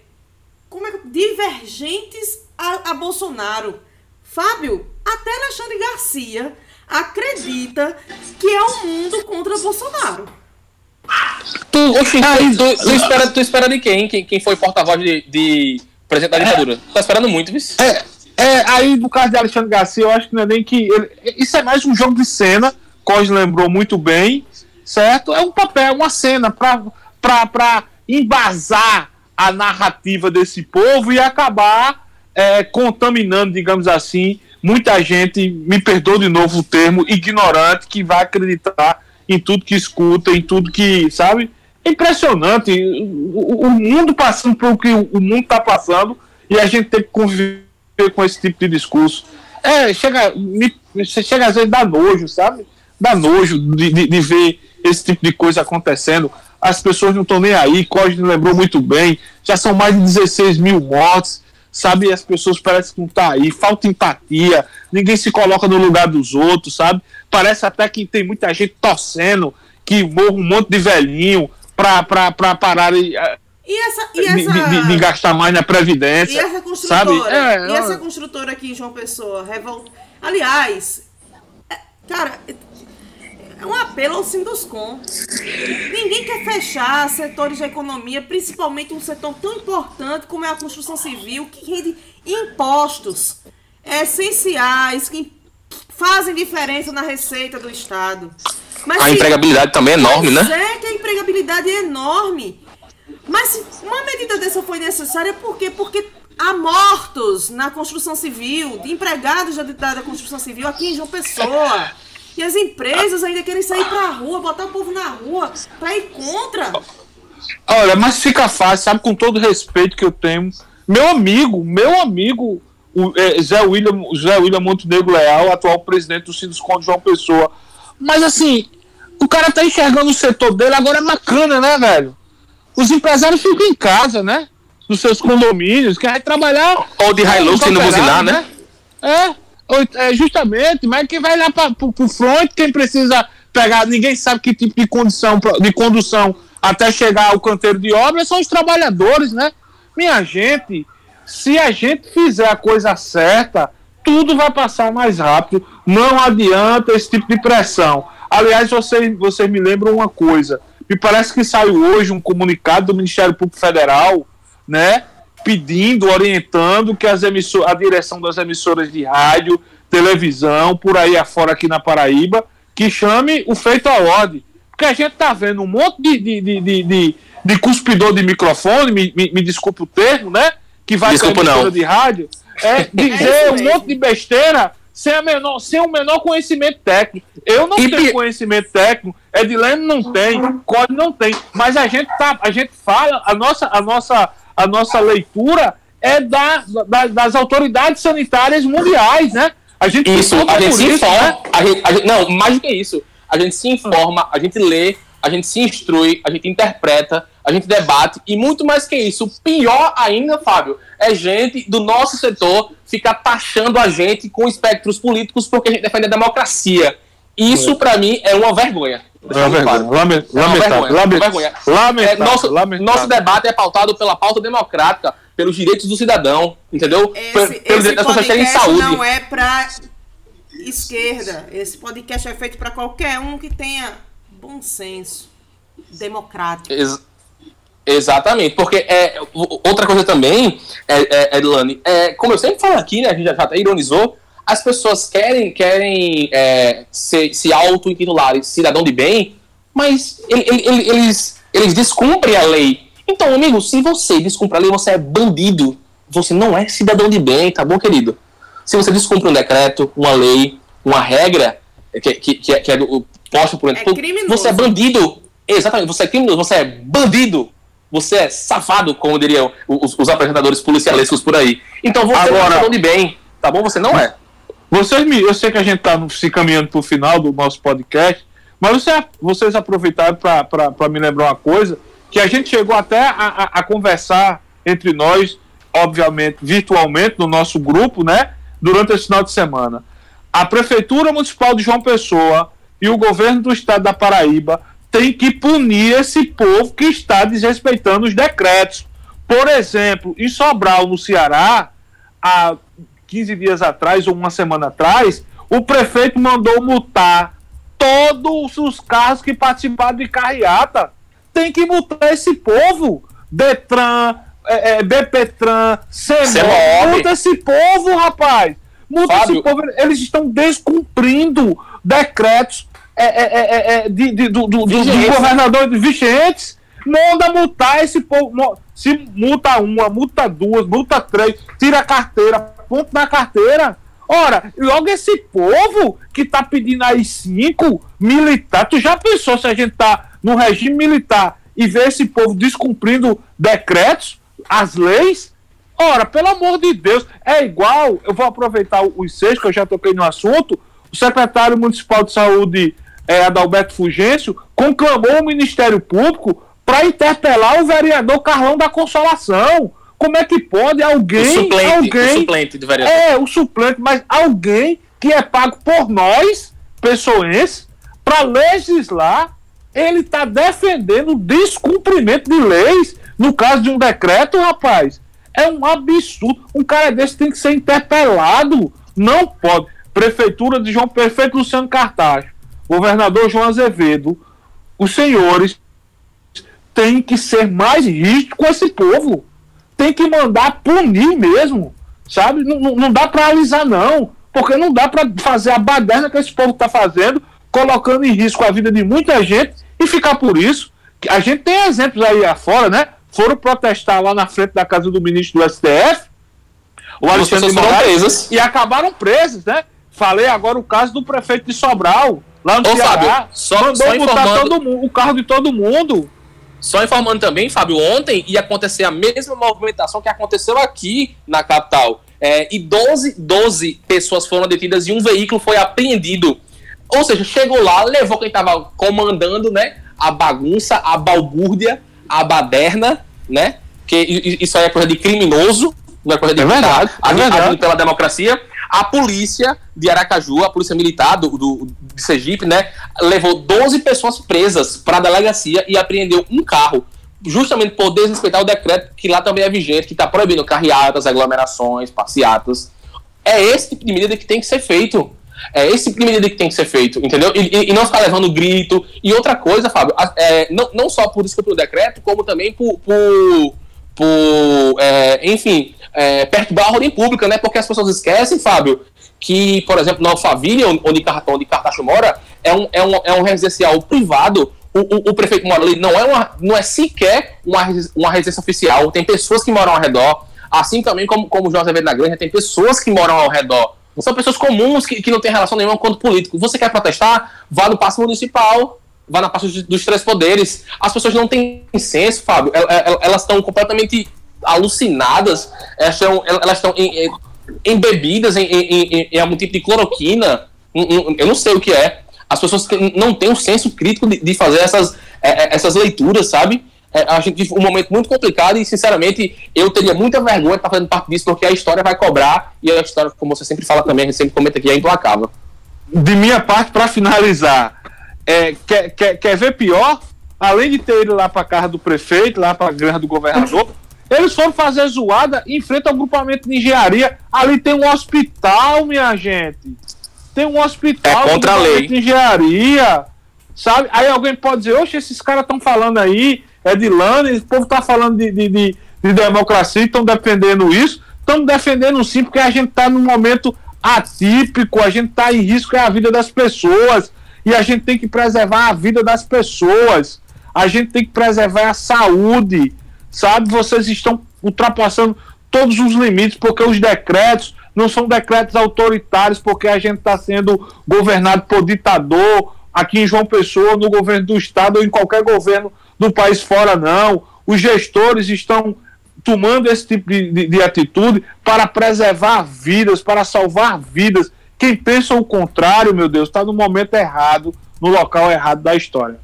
A: como é, divergentes a, a Bolsonaro. Fábio, até Alexandre Garcia acredita que é o mundo contra Bolsonaro.
C: Tu, oxi, tu, tu, tu, espera, tu espera de quem? Quem, quem foi porta-voz de, de presidente da ditadura? Tá esperando muito, viu?
B: É, é, aí no caso de Alexandre Garcia, eu acho que não é nem que. Ele, isso é mais um jogo de cena, Cos lembrou muito bem, certo? É um papel, uma cena para embasar a narrativa desse povo e acabar é, contaminando, digamos assim, muita gente, me perdoa de novo o termo, ignorante, que vai acreditar em tudo que escuta, em tudo que, sabe? É impressionante. O, o mundo passando pelo que o mundo está passando e a gente tem que conviver com esse tipo de discurso. É, chega, me, chega às vezes dá nojo, sabe? Dá nojo de, de, de ver esse tipo de coisa acontecendo. As pessoas não estão nem aí, Cosme lembrou muito bem, já são mais de 16 mil mortes, sabe? As pessoas parecem que não tá aí, falta empatia, ninguém se coloca no lugar dos outros, sabe? Parece até que tem muita gente torcendo que morra um monte de velhinho para parar e,
A: e essa, e essa...
B: De, de, de, gastar mais na Previdência. E essa construtora? Sabe?
A: É, e essa construtora aqui João Pessoa? Revol... Aliás, é, cara, é um apelo ao Sinduscom. Ninguém quer fechar setores da economia, principalmente um setor tão importante como é a construção civil, que rende impostos essenciais, que fazem diferença na receita do Estado.
C: Mas a se... empregabilidade também é enorme, né?
A: É que a empregabilidade é enorme. Mas se uma medida dessa foi necessária, por quê? Porque há mortos na construção civil, de empregados da, da construção civil aqui em João Pessoa. E as empresas ainda querem sair pra rua, botar o povo na rua, pra ir contra.
B: Olha, mas fica fácil, sabe, com todo o respeito que eu tenho. Meu amigo, meu amigo, o é, Zé William, Zé William Montenegro Leal, atual presidente do Sinduscon de João Pessoa. Mas assim, o cara tá enxergando o setor dele, agora é bacana, né, velho? Os empresários ficam em casa, né? Nos seus condomínios, querem trabalhar.
C: Ou de Hilux sem buzinar, né?
B: né? É, é, justamente, mas quem vai lá para o front, quem precisa pegar, ninguém sabe que tipo de condição de condução até chegar ao canteiro de obra são os trabalhadores, né? Minha gente, se a gente fizer a coisa certa, tudo vai passar mais rápido. Não adianta esse tipo de pressão. Aliás, vocês, vocês me lembram uma coisa. Me parece que saiu hoje um comunicado do Ministério Público Federal, né? Pedindo, orientando que as emissor a direção das emissoras de rádio, televisão, por aí afora aqui na Paraíba, que chame o feito a ordem. Porque a gente tá vendo um monte de, de, de, de, de, de cuspidor de microfone, me, me, me desculpe o termo, né? Que vai
C: para emissora
B: de rádio, é (laughs) dizer é um monte de besteira sem, a menor, sem o menor conhecimento técnico. Eu não e tenho conhecimento técnico, Edilene não tem, Código não tem, mas a gente tá, a gente fala, a nossa, a nossa, a nossa leitura é da, da das autoridades sanitárias mundiais, né?
C: A gente isso, a gente se informa, né? a gente, a gente, não, mais do que isso, a gente se informa, a gente lê, a gente se instrui, a gente interpreta, a gente debate e muito mais que isso, pior ainda, Fábio, é gente do nosso setor ficar taxando a gente com espectros políticos porque a gente defende a democracia. Isso, é. para mim, é uma vergonha.
B: É. Lamentável.
C: Lamentável. Nosso, nosso debate é pautado pela pauta democrática, pelos direitos do cidadão, entendeu?
A: Esse, Pelo esse das pessoas terem saúde. não é para esquerda. Esse podcast é feito para qualquer um que tenha bom senso democrático.
C: Ex Exatamente, porque é, outra coisa também, é, é, Edilane, é, como eu sempre falo aqui, né, a gente já, já até ironizou, as pessoas querem, querem é, se, se auto-intitularem cidadão de bem, mas ele, ele, eles, eles descumprem a lei. Então, amigo, se você descumpre a lei, você é bandido. Você não é cidadão de bem, tá bom, querido? Se você descumpre um decreto, uma lei, uma regra, que, que, que é, que é do, posta por
A: é
C: você é bandido. Exatamente, você é criminoso, você é bandido você é safado, como diriam os, os apresentadores policialescos por aí. Então você Agora, não é de bem, tá bom? Você não é.
B: Vocês me, eu sei que a gente está se caminhando para o final do nosso podcast, mas você, vocês aproveitaram para me lembrar uma coisa, que a gente chegou até a, a, a, conversar entre nós, obviamente, virtualmente, no nosso grupo, né? Durante esse final de semana. A Prefeitura Municipal de João Pessoa e o governo do estado da Paraíba tem que punir esse povo que está desrespeitando os decretos. Por exemplo, em Sobral, no Ceará, há 15 dias atrás ou uma semana atrás, o prefeito mandou multar todos os carros que participaram de carreata. Tem que multar esse povo. Detran, é, é, BPTran, CEMOB. Multa esse povo, rapaz. Multa Fábio. esse povo. Eles estão descumprindo decretos é, é, é, é de, de, do, do, do, governador vigentes. Manda multar esse povo. Se multa uma, multa duas, multa três, tira a carteira, ponto na carteira. Ora, logo esse povo que tá pedindo aí cinco militar, tu já pensou se a gente tá no regime militar e ver esse povo descumprindo decretos, as leis? Ora, pelo amor de Deus, é igual, eu vou aproveitar os seis que eu já toquei no assunto, o secretário municipal de saúde, é, Adalberto Fugêncio, conclamou o Ministério Público para interpelar o vereador Carlão da Consolação. Como é que pode alguém. O
C: suplente,
B: alguém,
C: o suplente do vereador.
B: É, o suplente, mas alguém que é pago por nós, pessoenses, para legislar, ele está defendendo o descumprimento de leis. No caso de um decreto, rapaz, é um absurdo. Um cara desse tem que ser interpelado. Não pode. Prefeitura de João Perfeito Luciano Cartaz, governador João Azevedo, os senhores têm que ser mais rígidos com esse povo. Tem que mandar punir mesmo. Sabe? Não, não dá para alisar, não. Porque não dá para fazer a baderna que esse povo está fazendo, colocando em risco a vida de muita gente e ficar por isso. A gente tem exemplos aí afora, né? Foram protestar lá na frente da casa do ministro do STF, o Alexandre de Moraes, e acabaram presos, né? Falei agora o caso do prefeito de Sobral, lá no Ô, Ceará, Fábio, só, mandou só informando... todo mundo, o carro de todo mundo.
C: Só informando também, Fábio, ontem ia acontecer a mesma movimentação que aconteceu aqui na capital. É, e 12, 12 pessoas foram detidas e um veículo foi apreendido. Ou seja, chegou lá, levou quem estava comandando né, a bagunça, a balbúrdia, a baderna, né? Que isso aí é coisa de criminoso, não é coisa de é verdade, é verdade. pela democracia a polícia de Aracaju, a polícia militar do, do, de Sergipe, né, levou 12 pessoas presas para a delegacia e apreendeu um carro, justamente por desrespeitar o decreto que lá também é vigente, que está proibindo carreatas, aglomerações, passeatas. É esse tipo de medida que tem que ser feito. É esse tipo de medida que tem que ser feito, entendeu? E, e não ficar levando grito. E outra coisa, Fábio, é, não, não só por que eu decreto, como também por, por, por é, enfim, é, perturbar a ordem pública, né? Porque as pessoas esquecem, Fábio, que, por exemplo, na Alphaville, onde, onde Cartacho mora, é um, é um, é um residencial privado. O, o, o, prefeito mora ali não é, uma, não é sequer uma, uma residência oficial, tem pessoas que moram ao redor, assim também como, como José Veio da Granja, tem pessoas que moram ao redor. São pessoas comuns que, que não têm relação nenhuma com o político. Você quer protestar? Vá no passo municipal, vá na parte dos três poderes. As pessoas não têm senso, Fábio. Elas estão completamente alucinadas, elas estão, em, em, embebidas em, em, em, algum tipo de cloroquina, eu não sei o que é. As pessoas não têm um senso crítico de, de fazer essas, é, é, essas leituras, sabe? É, a gente vive um momento muito complicado e, sinceramente, eu teria muita vergonha de estar fazendo parte disso, porque a história vai cobrar e a história, como você sempre fala também, a gente sempre comenta aqui, é implacável.
B: De minha parte, para finalizar, é, quer, quer, quer ver pior? Além de ter ido lá para a casa do prefeito, lá para a granja do governador, eles foram fazer zoada em frente ao grupamento de engenharia. Ali tem um hospital, minha gente. Tem um hospital
C: é contra a lei.
B: de engenharia. Sabe? Aí alguém pode dizer, oxe, esses caras estão falando aí, é de lana, o povo está falando de, de, de, de democracia e estão defendendo isso. Estamos defendendo sim, porque a gente está num momento atípico, a gente está em risco é a vida das pessoas. E a gente tem que preservar a vida das pessoas. A gente tem que preservar a saúde sabe? Vocês estão ultrapassando todos os limites, porque os decretos não são decretos autoritários, porque a gente está sendo governado por ditador aqui em João Pessoa, no governo do estado ou em qualquer governo do país fora, não. Os gestores estão tomando esse tipo de, de, de atitude para preservar vidas, para salvar vidas. Quem pensa o contrário, meu Deus, está no momento errado, no local errado da história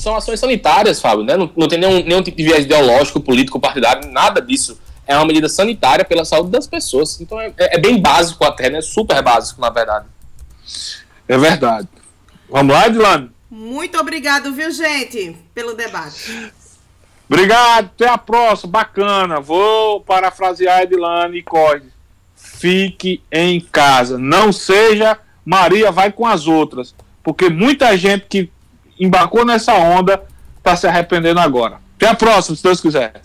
C: são ações sanitárias, Fábio, né? Não, não tem nenhum, nenhum tipo de viés ideológico, político, partidário, nada disso. É uma medida sanitária pela saúde das pessoas. Então é, é, é bem básico até, né? Super básico, na verdade.
B: É verdade. Vamos lá, Edilane?
A: Muito obrigado, viu, gente, pelo debate.
B: Obrigado, até a próxima, bacana. Vou parafrasear Edilane e corre. Fique em casa, não seja Maria vai com as outras, porque muita gente que embarcou nessa onda, está se arrependendo agora. Até a próxima, se Deus quiser.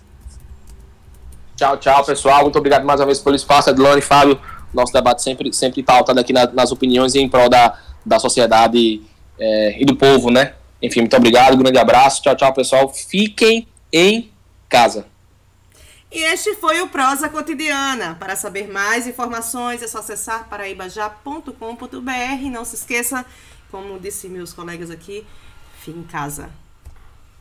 C: Tchau, tchau, pessoal. Muito obrigado mais uma vez pelo espaço, Edilane e Fábio. Nosso debate sempre, sempre pautado aqui na, nas opiniões e em prol da, da sociedade é, e do povo, né? Enfim, muito obrigado, grande abraço. Tchau, tchau, pessoal. Fiquem em casa.
A: E este foi o Prosa Cotidiana. Para saber mais informações é só acessar paraíbajá.com.br. Não se esqueça, como disse meus colegas aqui, fique em casa.